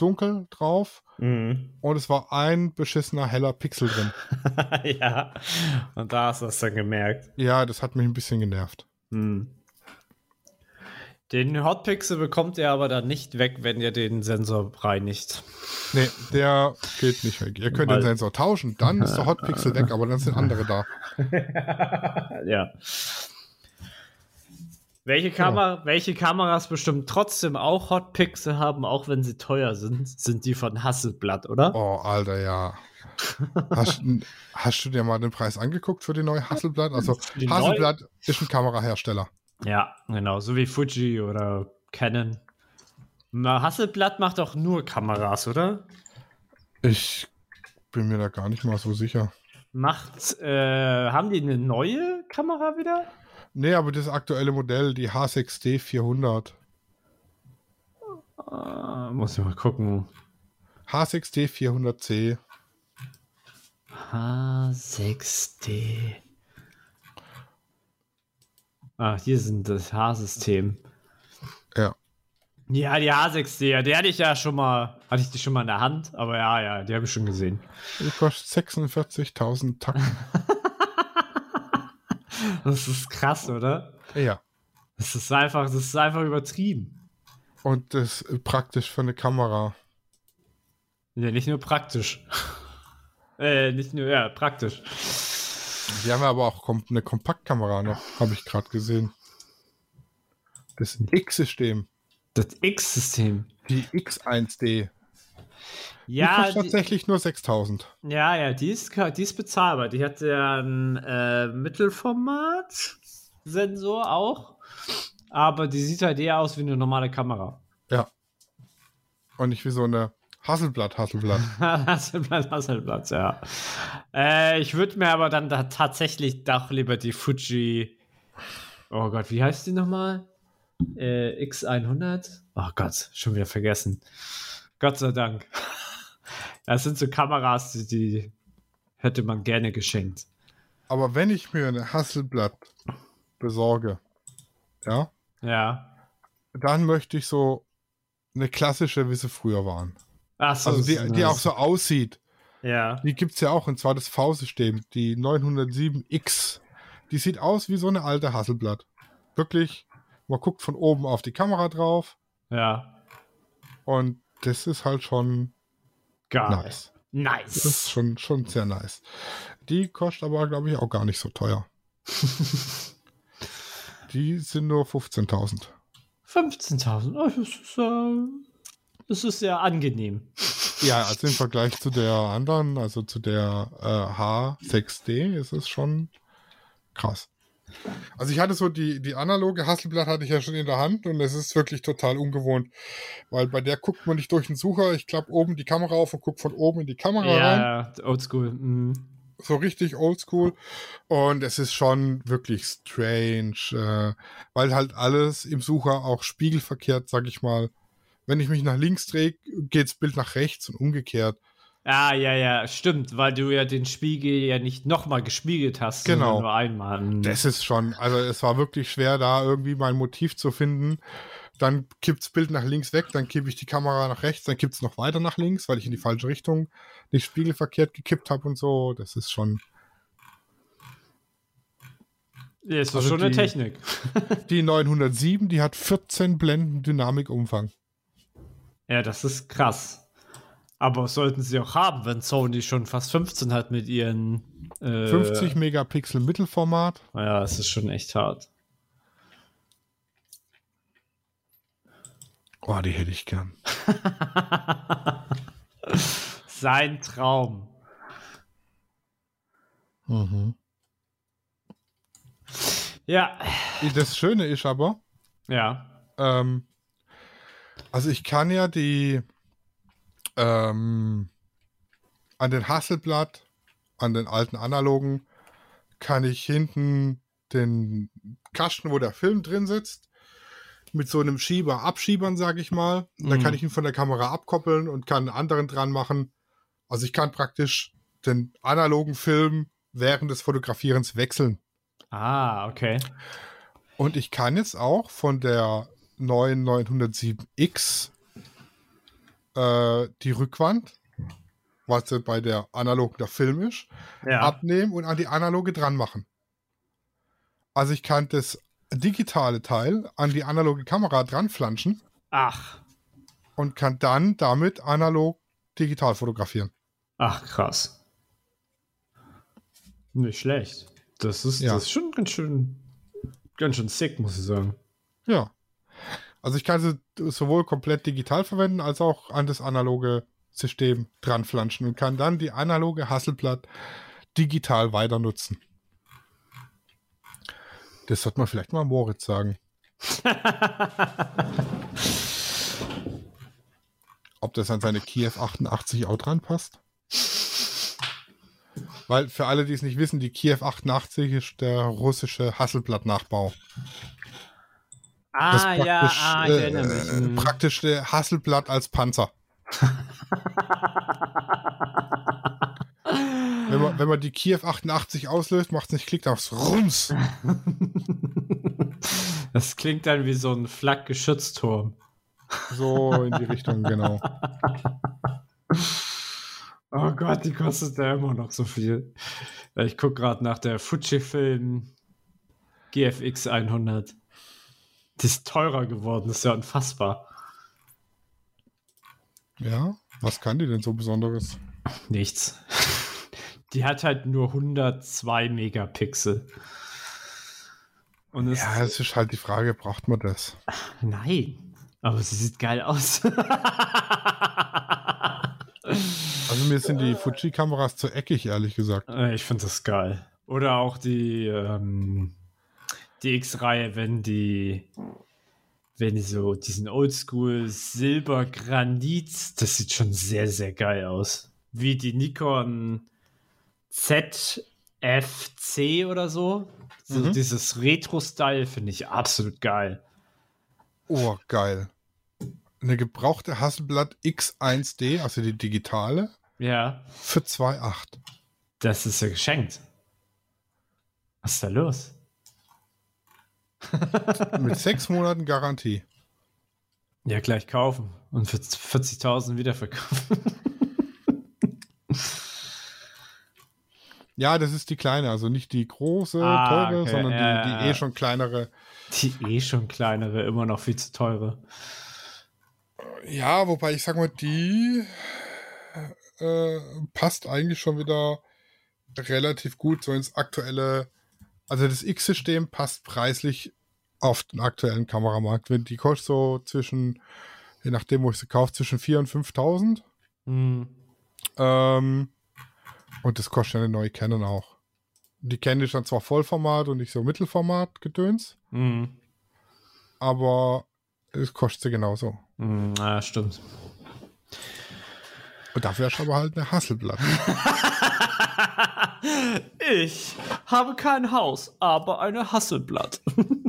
dunkel drauf Mhm. und es war ein beschissener heller Pixel drin. ja. Und da hast du es dann gemerkt. Ja, das hat mich ein bisschen genervt. Mhm. Den Hotpixel bekommt ihr aber dann nicht weg, wenn ihr den Sensor reinigt. Nee, der geht nicht weg. Ihr könnt Weil- den Sensor tauschen, dann ist der Hotpixel weg, aber dann sind andere da. ja. Welche, Kamera, welche Kameras bestimmt trotzdem auch Hotpixel haben, auch wenn sie teuer sind, sind die von Hasselblatt, oder? Oh, Alter, ja. Hast, hast du dir mal den Preis angeguckt für die neue Hasselblatt? Also, Die Hasselblatt ist ein Kamerahersteller. Ja, genau, so wie Fuji oder Canon. Na, Hasselblatt macht doch nur Kameras, oder? Ich bin mir da gar nicht mal so sicher. Macht, äh, haben die eine neue Kamera wieder? Nee, aber das aktuelle Modell, die H6D 400. Äh, muss ich mal gucken. H6D 400C. H6D. Ah, hier sind das H-System. Ja. Ja, die H6D, ja, die hatte ich ja schon mal, hatte ich die schon mal in der Hand, aber ja, ja, die habe ich schon gesehen. Die kostet 46.000 Tacken. Das ist krass, oder? ja. Das ist einfach, das ist einfach übertrieben. Und das ist praktisch für eine Kamera. Ja, nicht nur praktisch. äh, nicht nur, ja, praktisch. Die haben ja aber auch kom eine Kompaktkamera noch, habe ich gerade gesehen. Das X-System. Das X-System. Die X1D. Die Ja, die, tatsächlich nur 6.000. ja, ja, die ist, die ist bezahlbar. Die hat ja ein äh, Mittelformat-Sensor auch. Aber die sieht halt eher aus wie eine normale Kamera. Ja. Und nicht wie so eine Hasselblatt, Hasselblatt. Hasselblatt, Hasselblatt, ja. Äh, ich würde mir aber dann da tatsächlich doch lieber die Fuji. Oh Gott, wie heißt die nochmal? Äh, X100? Oh Gott, schon wieder vergessen. Gott sei Dank. Das sind so Kameras, die, die hätte man gerne geschenkt. Aber wenn ich mir eine Hasselblatt besorge, ja, Ja. dann möchte ich so eine klassische, wie sie früher waren. Ach so, Also die, ist die nice. auch so aussieht. Ja. Die gibt es ja auch, und zwar das V-System, die 907X. Die sieht aus wie so eine alte Hasselblatt. Wirklich, man guckt von oben auf die Kamera drauf Ja. und das ist halt schon Geil. nice. Nice. Das ist schon, schon sehr nice. Die kostet aber, glaube ich, auch gar nicht so teuer. die sind nur 15.000. 15.000. Oh, das, ist, äh, das ist sehr angenehm. Ja, also im Vergleich zu der anderen, also zu der äh, H6D, ist es schon krass. Also ich hatte so die, die analoge Hasselblatt hatte ich ja schon in der Hand und es ist wirklich total ungewohnt, weil bei der guckt man nicht durch den Sucher, ich klappe oben die Kamera auf und guckt von oben in die Kamera rein, Ja, ja, oldschool. Mhm. so richtig oldschool und es ist schon wirklich strange, äh, weil halt alles im Sucher auch spiegelverkehrt, sag ich mal. Wenn ich mich nach links drehe, geht das Bild nach rechts und umgekehrt. Ah, ja, ja, stimmt, weil du ja den Spiegel ja nicht nochmal gespiegelt hast, Genau. sondern nur einmal. Mhm. Das ist schon, also es war wirklich schwer, da irgendwie mein Motiv zu finden. Dann kippt das Bild nach links weg, dann kippe ich die Kamera nach rechts, dann kippt es noch weiter nach links, weil ich in die falsche Richtung nicht spiegelverkehrt gekippt habe und so. Das ist schon. Ja, ist also schon eine die- Technik. Die 907, die hat 14 Blenden Dynamikumfang. Ja, das ist krass. Aber sollten sie auch haben, wenn Sony schon fast 15 hat mit ihren. Äh, 50 Megapixel Mittelformat. Ja, es ist schon echt hart. Oh, die hätte ich gern. Sein Traum. Mhm. Ja. Das Schöne ist aber, Ja. ähm, also ich kann ja die ähm, an den Hasselblatt, an den alten analogen, kann ich hinten den Kasten, wo der Film drin sitzt, mit so einem Schieber abschiebern, sage ich mal. Da Mhm. kann ich ihn von der Kamera abkoppeln und kann einen anderen dran machen. Also ich kann praktisch den analogen Film während des Fotografierens wechseln. Ah, okay. Und ich kann jetzt auch von der neuen 907X äh, die Rückwand, was bei der analogen der Film ist, Ja. abnehmen und an die analoge dran machen. Also ich kann das digitale Teil an die analoge Kamera dran flanschen Ach. und kann dann damit analog digital fotografieren. Ach, krass. Nicht schlecht. Das ist, Ja. das ist schon ganz schön, ganz schön sick, muss ich sagen. Ja. Also ich kann sie sowohl komplett digital verwenden, als auch an das analoge System dran flanschen und kann dann die analoge Hasselblatt digital weiter nutzen. Das sollte man vielleicht mal Moritz sagen. Ob das an seine Kiew 88 auch dran passt? Weil für alle, die es nicht wissen, die Kiew 88 ist der russische Hasselblatt-Nachbau. Ah, ja, ah, ich äh, erinnere mich. äh, Hm. praktisch der Hasselblatt als Panzer. Wenn man, wenn man die Kiew 88 auslöst, macht es nicht Klick, macht's Rums. Das klingt dann wie so ein Flak-Geschützturm. So in die Richtung, genau. Oh Gott, die kostet ja immer noch so viel. Ich gucke gerade nach der Fujifilm GFX 100. Ist teurer geworden, das ist ja unfassbar. Ja, was kann die denn so Besonderes? Nichts. Die hat halt nur 102 Megapixel. Und es, Ja, es ist halt die Frage, braucht man das? nein, aber sie sieht geil aus. Also mir sind die Fuji-Kameras zu eckig, ehrlich gesagt. Äh, ich finde das geil. Oder auch die, ähm, die X-Reihe, wenn die, wenn die so diesen Oldschool Silbergranit, das sieht schon sehr, sehr geil aus. Wie die Nikon ZFC oder so. So Mhm. dieses Retro-Style finde ich absolut geil. Oh, geil. Eine gebrauchte Hasselblatt X1D, also die digitale, Ja, für 2,8. das ist ja geschenkt. Was ist da los? Mit sechs Monaten Garantie. Ja, gleich kaufen und für 40.000 wiederverkaufen. Ja, das ist die kleine, also nicht die große, Ah, teure, okay, sondern ja, die, die ja, eh schon kleinere. Die eh schon kleinere, immer noch viel zu teure. Ja, wobei ich sag mal, die äh, passt eigentlich schon wieder relativ gut so ins aktuelle. Also das X-System passt preislich auf den aktuellen Kameramarkt. Wenn die kostet so zwischen, je nachdem, wo ich sie kaufe, zwischen 4.000 und 5.000. Hm. Ähm, und das kostet ja eine neue Canon auch. Die Canon ist dann zwar Vollformat und nicht so Mittelformat gedöns, Hm. aber es kostet sie genauso. Hm, ja, stimmt. Und dafür ist aber halt eine Hasselblatt. Ich habe kein Haus, aber eine Hasselblatt.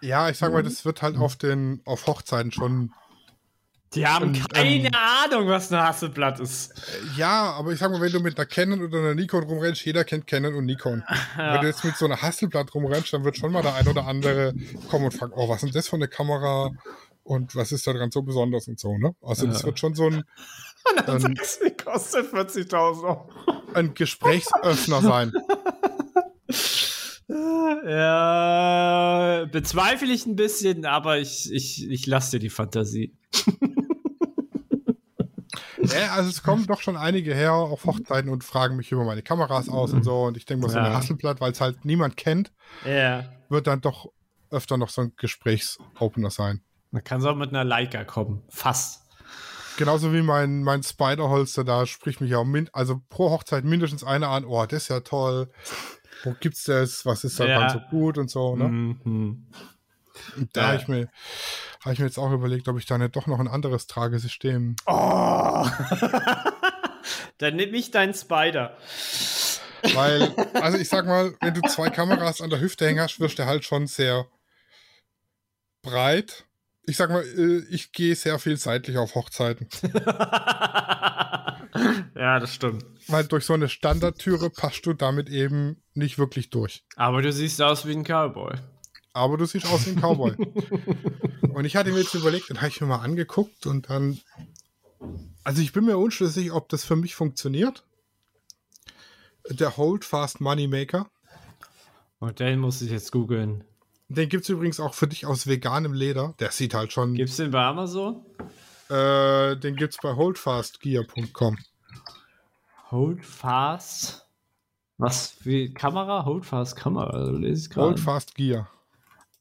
Ja, ich sag mal, das wird halt auf den auf Hochzeiten schon. Die haben Und, keine ähm, Ahnung, was eine Hasselblatt ist. Ja, aber ich sag mal, wenn du mit einer Canon oder einer Nikon rumrennst, jeder kennt Canon und Nikon. Wenn du jetzt mit so einer Hasselblatt rumrennst, dann wird schon mal der ein oder andere kommen und fragen, oh, was ist denn das für eine Kamera? Und was ist da dran so besonders und so, ne? Also das Ja. wird schon so ein, Und dann Ähm, sagst du, die kostet 40.000 Euro. ein Gesprächsöffner sein. Ja, bezweifle ich ein bisschen, aber ich, ich, ich lasse dir die Fantasie. Ja, also es kommen doch schon einige her auf Hochzeiten und fragen mich über meine Kameras aus und so. Und ich denke mal, so eine Ja. Hasselblatt, weil es halt niemand kennt, Ja. wird dann doch öfter noch so ein Gesprächsopener sein. Man kann es auch mit einer Leica kommen. Fast. Genauso wie mein, mein Spider-Holster, da spricht mich ja um, also pro Hochzeit mindestens einer an, oh, das ist ja toll. Wo gibt's das? Was ist daran Ja. so gut und so, ne? Mhm. Und da Ja. habe ich mir, habe ich mir jetzt auch überlegt, ob ich da nicht doch noch ein anderes Tragesystem. Oh. Dann nimm ich deinen Spider. Weil, also ich sag mal, wenn du zwei Kameras an der Hüfte hängen hast, wirst du halt schon sehr breit. Ich sag mal, äh, ich gehe sehr viel seitlich auf Hochzeiten. ja, das stimmt. Weil durch so eine Standardtüre passt du damit eben nicht wirklich durch. Aber du siehst aus wie ein Cowboy. Aber du siehst aus wie ein Cowboy. und ich hatte mir jetzt überlegt, dann habe ich mir mal angeguckt und dann. Also ich bin mir unschlüssig, ob das für mich funktioniert. Der Hold Fast Moneymaker. Und den muss ich jetzt googeln. Den gibt es übrigens auch für dich aus veganem Leder. Der sieht halt schon. Gibt's den bei Amazon? Äh, den gibt es bei holdfastgear.com. Hold fast. Was? Wie Kamera? Hold fast Kamera. Also lese ich gerade. Holdfast Gear.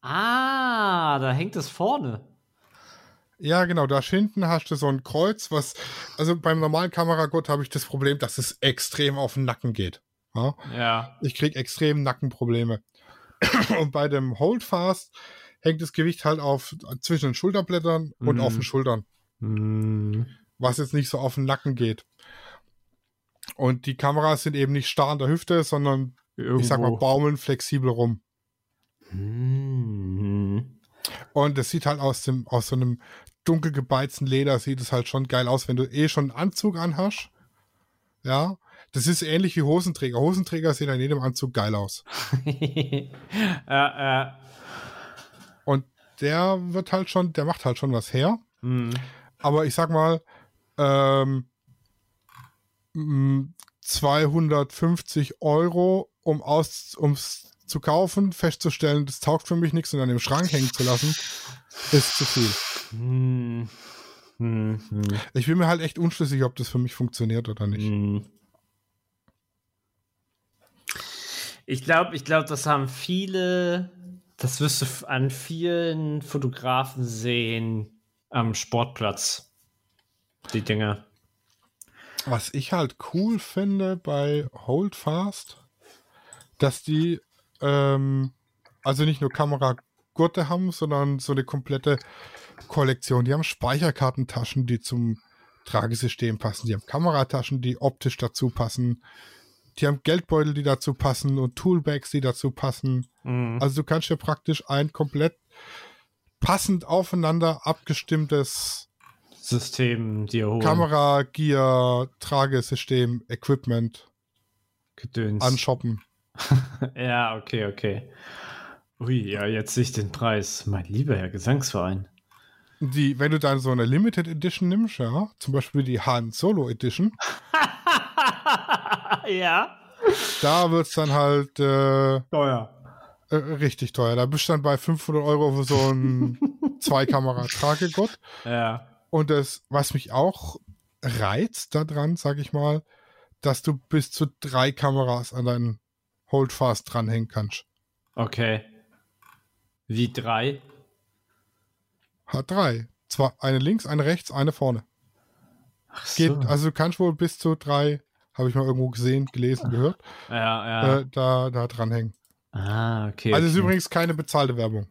Ah, da hängt es vorne. Ja, genau, da hinten hast du so ein Kreuz, was, also beim normalen Kameragurt habe ich das Problem, dass es extrem auf den Nacken geht. Ja? Ja. Ich kriege extrem Nackenprobleme. Und bei dem Holdfast hängt das Gewicht halt auf zwischen den Schulterblättern und Mhm. auf den Schultern, Hm. was jetzt nicht so auf den Nacken geht. Und die Kameras sind eben nicht starr an der Hüfte, sondern Irgendwo. ich sag mal baumeln flexibel rum. Hm. Und das sieht halt aus dem, aus so einem dunkel gebeizten Leder, sieht es halt schon geil aus, wenn du eh schon einen Anzug anhast. Ja. Das ist ähnlich wie Hosenträger. Hosenträger sehen in jedem Anzug geil aus. ja, ja. Und der wird halt schon, der macht halt schon was her. Hm. Aber ich sag mal, ähm, m, 250 Euro, um aus, ums zu kaufen, festzustellen, das taugt für mich nichts und dann im Schrank hängen zu lassen, ist zu viel. Hm. Hm. Hm. Ich bin mir halt echt unschlüssig, ob das für mich funktioniert oder nicht. Hm. Ich glaube, ich glaube, das haben viele, das wirst du an vielen Fotografen sehen am Sportplatz. Die Dinger. Was ich halt cool finde bei Holdfast, dass die ähm, also nicht nur Kameragurte haben, sondern so eine komplette Kollektion. Die haben Speicherkartentaschen, die zum Tragesystem passen. Die haben Kamerataschen, die optisch dazu passen. Die haben Geldbeutel, die dazu passen und Toolbags, die dazu passen. Mhm. Also du kannst dir praktisch ein komplett passend aufeinander abgestimmtes System dir holen. Kamera, Gear, Tragesystem, Equipment Gedöns. anshoppen. Ja, okay, okay. Ui, ja, jetzt sehe ich den Preis. Mein lieber Herr Gesangsverein. Die, wenn du dann so eine Limited Edition nimmst, ja, zum Beispiel die Han Solo Edition, ja. da wird es dann halt äh, Teuer. äh, richtig teuer. Da bist du dann bei 500 Euro für so ein Zwei-Kamera-Tragegurt. Ja. Und das, was mich auch reizt daran, sag ich mal, dass du bis zu drei Kameras an deinen Holdfast dranhängen kannst. Okay. Wie drei? Hat drei. Zwar eine links, eine rechts, eine vorne. Ach Geht, so. also du kannst wohl bis zu drei, habe ich mal irgendwo gesehen, gelesen, gehört, ja, ja. äh, da, da dranhängen. ah, okay. Also es ist okay. übrigens keine bezahlte Werbung.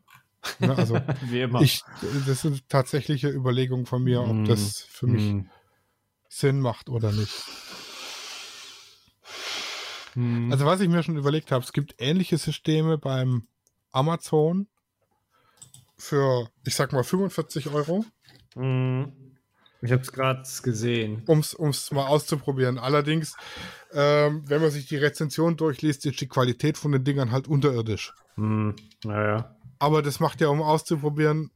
Ne, also Wie immer. ich, das sind tatsächliche Überlegungen von mir, ob Mm, das für mich Hm. Sinn macht oder nicht. Hm. Also was ich mir schon überlegt habe, es gibt ähnliche Systeme beim Amazon für, ich sag mal, 45 Euro, Hm. Ich habe es gerade gesehen. um es mal auszuprobieren. Allerdings, ähm, wenn man sich die Rezension durchliest, ist die Qualität von den Dingern halt unterirdisch. Hm. Naja. Aber das macht ja, um auszuprobieren,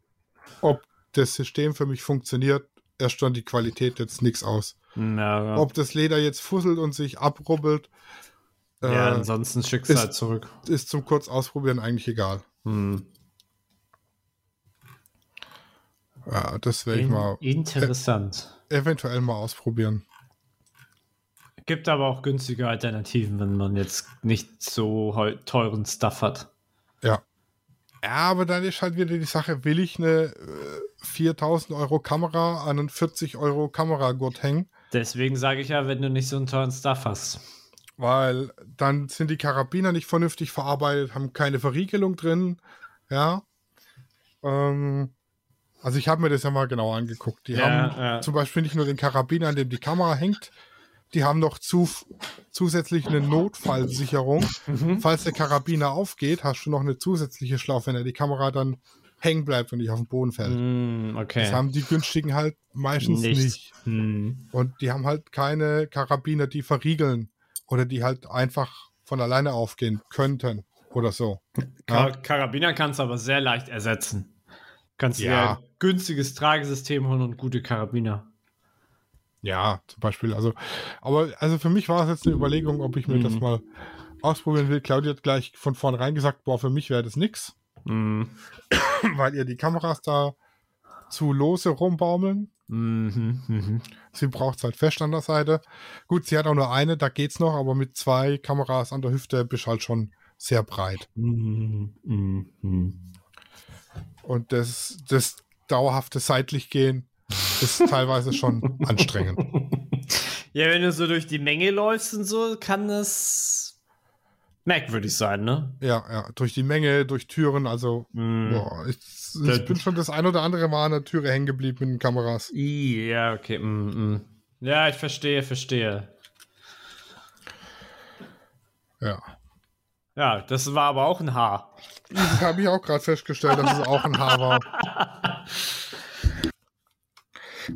ob das System für mich funktioniert, erst schon die Qualität jetzt nichts aus. Ja, Ob das Leder jetzt fusselt und sich abrubbelt, äh, ja, ansonsten schickst du ist- halt zurück. ist zum kurz ausprobieren eigentlich egal. Hm. Ja, das werde ich mal interessant. eventuell mal ausprobieren. Gibt aber auch günstige Alternativen, wenn man jetzt nicht so teuren Stuff hat. Ja. Ja, aber dann ist halt wieder die Sache, will ich eine, äh, 4000 Euro Kamera an einen 40 Euro Kameragurt hängen. Deswegen sage ich ja, wenn du nicht so einen tollen Stuff hast. Weil dann sind die Karabiner nicht vernünftig verarbeitet, haben keine Verriegelung drin. Ja. Ähm, also ich habe mir das ja mal genau angeguckt. Die Ja, haben ja. zum Beispiel nicht nur den Karabiner, an dem die Kamera hängt, die haben noch zu, zusätzlich eine Notfallsicherung. Mhm. Falls der Karabiner aufgeht, hast du noch eine zusätzliche Schlaufe, wenn die Kamera dann hängen bleibt und nicht auf den Boden fällt. Mm, okay. Das haben die günstigen halt meistens Nicht. nicht. Hm. Und die haben halt keine Karabiner, die verriegeln oder die halt einfach von alleine aufgehen könnten oder so. Kar Karabiner kannst du aber sehr leicht ersetzen. Kannst Ja. dir ein günstiges Tragesystem holen und gute Karabiner. Ja, zum Beispiel. Also, aber also für mich war es jetzt eine Überlegung, ob ich mir Mhm. das mal ausprobieren will. Claudia hat gleich von vornherein gesagt, boah, für mich wäre das nix, Mm. weil ihr die Kameras da zu lose rumbaumeln. Mhm. Mhm. Sie braucht es halt fest an der Seite. Gut, sie hat auch nur eine, da geht's noch, aber mit zwei Kameras an der Hüfte bist halt schon sehr breit. Mhm. Und das, das dauerhafte seitlich gehen ist teilweise schon anstrengend. Ja, wenn du so durch die Menge läufst und so, kann das merkwürdig sein, ne? Ja, ja, durch die Menge, durch Türen, also Mm. boah, ich, ich bin schon das ein oder andere Mal an der Türe hängen geblieben mit den Kameras. I, ja, okay. Mm, mm. Ja, ich verstehe, verstehe. Ja. Ja, das war aber auch ein Haar. Das habe ich auch gerade festgestellt, dass es auch ein Haar war.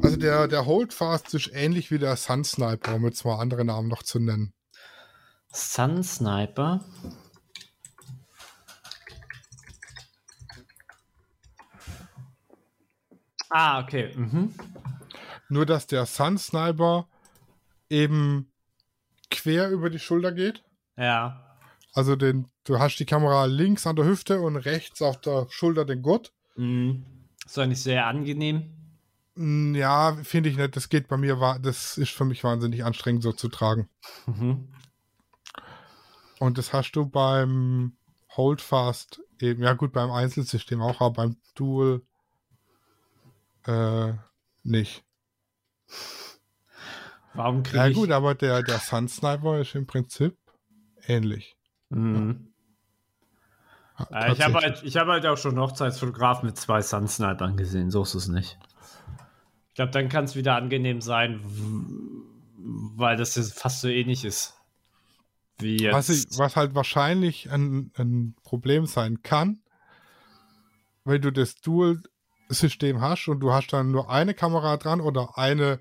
Also der, der Holdfast ist ähnlich wie der Sun Sniper, um jetzt mal andere Namen noch zu nennen. Sun Sniper. Ah, okay. Mhm. Nur dass der Sun Sniper eben quer über die Schulter geht. Ja. Also den, du hast die Kamera links an der Hüfte und rechts auf der Schulter den Gurt. Mhm. Ist doch nicht sehr angenehm. Mm, Ja, finde ich nicht. Das geht bei mir, das ist für mich wahnsinnig anstrengend so zu tragen. Mhm. Und das hast du beim Holdfast eben, ja gut, beim Einzelsystem auch, aber beim Dual äh, nicht. Warum kriege Ja ich... gut, aber der, der Sun Sniper ist im Prinzip ähnlich. Mhm. Ja, Ja, ich habe halt, ich hab halt auch schon Hochzeitsfotografen mit zwei Sun Snipern gesehen, so ist es nicht. Ich glaube, dann kann es wieder angenehm sein, weil das jetzt fast so ähnlich ist. Wie jetzt. was, ich, was halt wahrscheinlich ein, ein Problem sein kann, wenn du das Dual-System hast und du hast dann nur eine Kamera dran oder eine,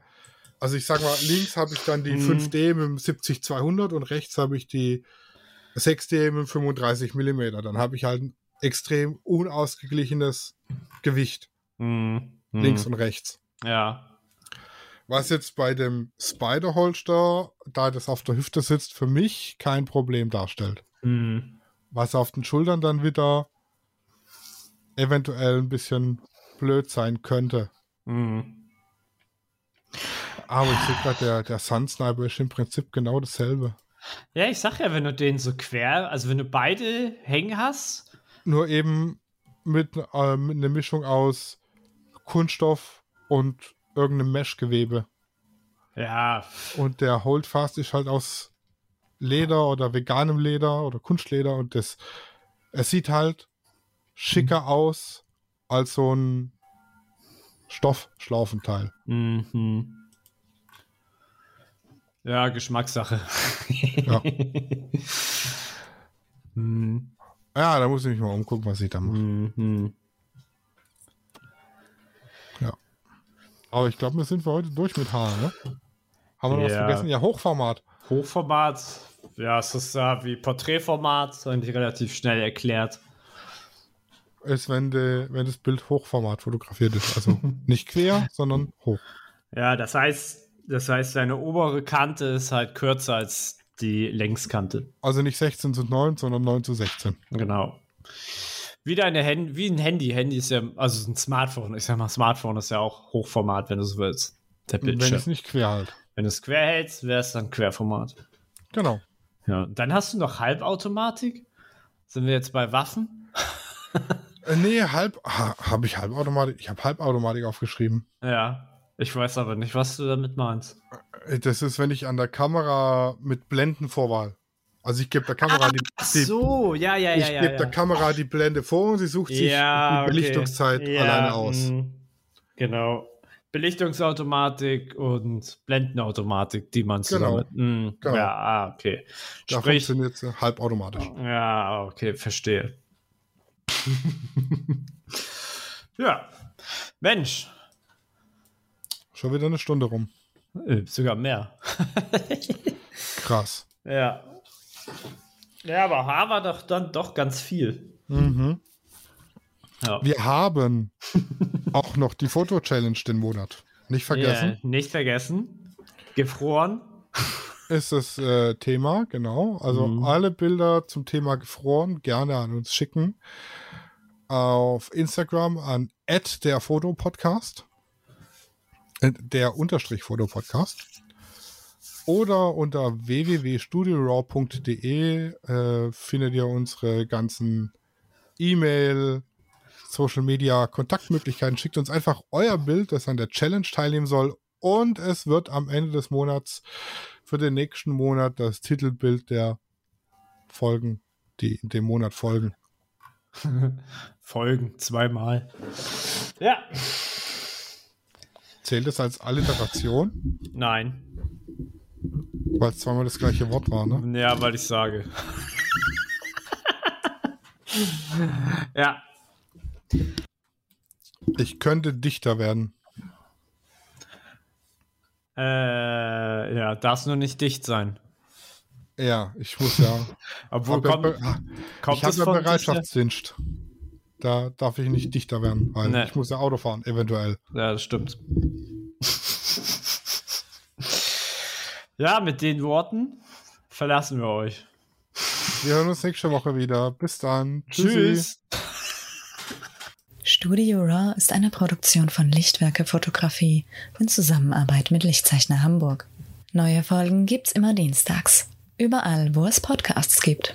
also ich sag mal, links habe ich dann die Mhm. 5D mit dem 70-200 und rechts habe ich die 6D mit dem 35 mm. Dann habe ich halt ein extrem unausgeglichenes Gewicht, Mhm. Mhm. links und rechts. Ja. Was jetzt bei dem Spider-Holster, da das auf der Hüfte sitzt, für mich kein Problem darstellt. Mhm. was auf den Schultern dann wieder eventuell ein bisschen blöd sein könnte. Mhm. Aber ich sehe gerade, der, der Sun Sniper ist im Prinzip genau dasselbe. Ja, ich sag ja, wenn du den so quer, also wenn du beide hängen hast, Nur eben mit, äh, mit einer Mischung aus Kunststoff und irgendeinem Meshgewebe. ja, Und der Holdfast ist halt aus Leder oder veganem Leder oder Kunstleder und das es sieht halt schicker aus als so ein Stoffschlaufenteil. Mhm. Ja, Geschmackssache. Ja. Mhm. Ja, da muss ich mich mal umgucken, was ich da mache. Mhm. Aber ich glaube, wir sind für heute durch mit Haaren, ne? Haben wir noch was Ja. vergessen? Ja, Hochformat. Hochformat, ja, es ist ja wie Porträtformat, eigentlich relativ schnell erklärt. Ist, wenn, de, wenn das Bild Hochformat fotografiert ist. Also nicht quer, sondern hoch. Ja, das heißt, das heißt, deine obere Kante ist halt kürzer als die Längskante. Also nicht 16 zu 9, sondern 9 zu 16. Genau. Wie deine Handy, wie ein Handy. Handy ist ja, also ein Smartphone. Ich sag mal, Smartphone ist ja auch Hochformat, wenn du so willst. Der Wenn Bildschirm. es nicht quer halt. Wenn du es quer hältst, wäre es dann Querformat. Genau. Ja, dann hast du noch Halbautomatik. Sind wir jetzt bei Waffen? Äh, nee, halb. Ha, habe ich Halbautomatik? Ich habe Halbautomatik aufgeschrieben. Ja. Ich weiß aber nicht, was du damit meinst. Äh, Das ist, wenn ich an der Kamera mit Blendenvorwahl. Also ich gebe der Kamera die, Ach die so, ja, ja, ich ja, gebe ja. der Kamera die Blende vor und sie sucht sich ja, die Belichtungszeit okay. Alleine aus. mh, Genau. Belichtungsautomatik und Blendenautomatik, die man Genau. zusammen. Mh, Genau. Ja, ah, okay. Da Sprich, funktioniert sie halbautomatisch. ja, okay, verstehe. ja. Mensch, Schon wieder eine Stunde rum. äh, sogar mehr. Krass. Ja. Ja, aber H war doch dann doch ganz viel. Mhm. Ja. Wir haben auch noch die Foto-Challenge den Monat. Nicht vergessen. Ja, nicht vergessen. Gefroren. ist das äh, Thema, genau. Also Mhm. alle Bilder zum Thema gefroren gerne an uns schicken. Auf Instagram an der Fotopodcast. Äh, der Unterstrich Fotopodcast. Oder unter www.studioraw.de äh, findet ihr unsere ganzen E-Mail, Social Media Kontaktmöglichkeiten. Schickt uns einfach euer Bild, das an der Challenge teilnehmen soll. Und es wird am Ende des Monats für den nächsten Monat das Titelbild der Folgen, die in dem Monat folgen. Folgen zweimal. Ja. Zählt es als Alliteration, Nein. weil es zweimal das gleiche Wort war, ne? Ja, weil ich sage. ja. Ich könnte Dichter werden. Äh, ja, darfst nur nicht dicht sein. Ja, ich muss ja. Obwohl, hab ja kommt, kommt ich habe ja von Dichter? Da darf ich nicht Dichter werden, weil Nee. ich muss ja Auto fahren, eventuell. Ja, das stimmt. ja, mit den Worten verlassen wir euch. Wir hören uns nächste Woche wieder. Bis dann. Tschüssi. Tschüss. Studio Raw ist eine Produktion von Lichtwerke Fotografie in Zusammenarbeit mit Lichtzeichner Hamburg. Neue Folgen gibt's immer dienstags. Überall, wo es Podcasts gibt.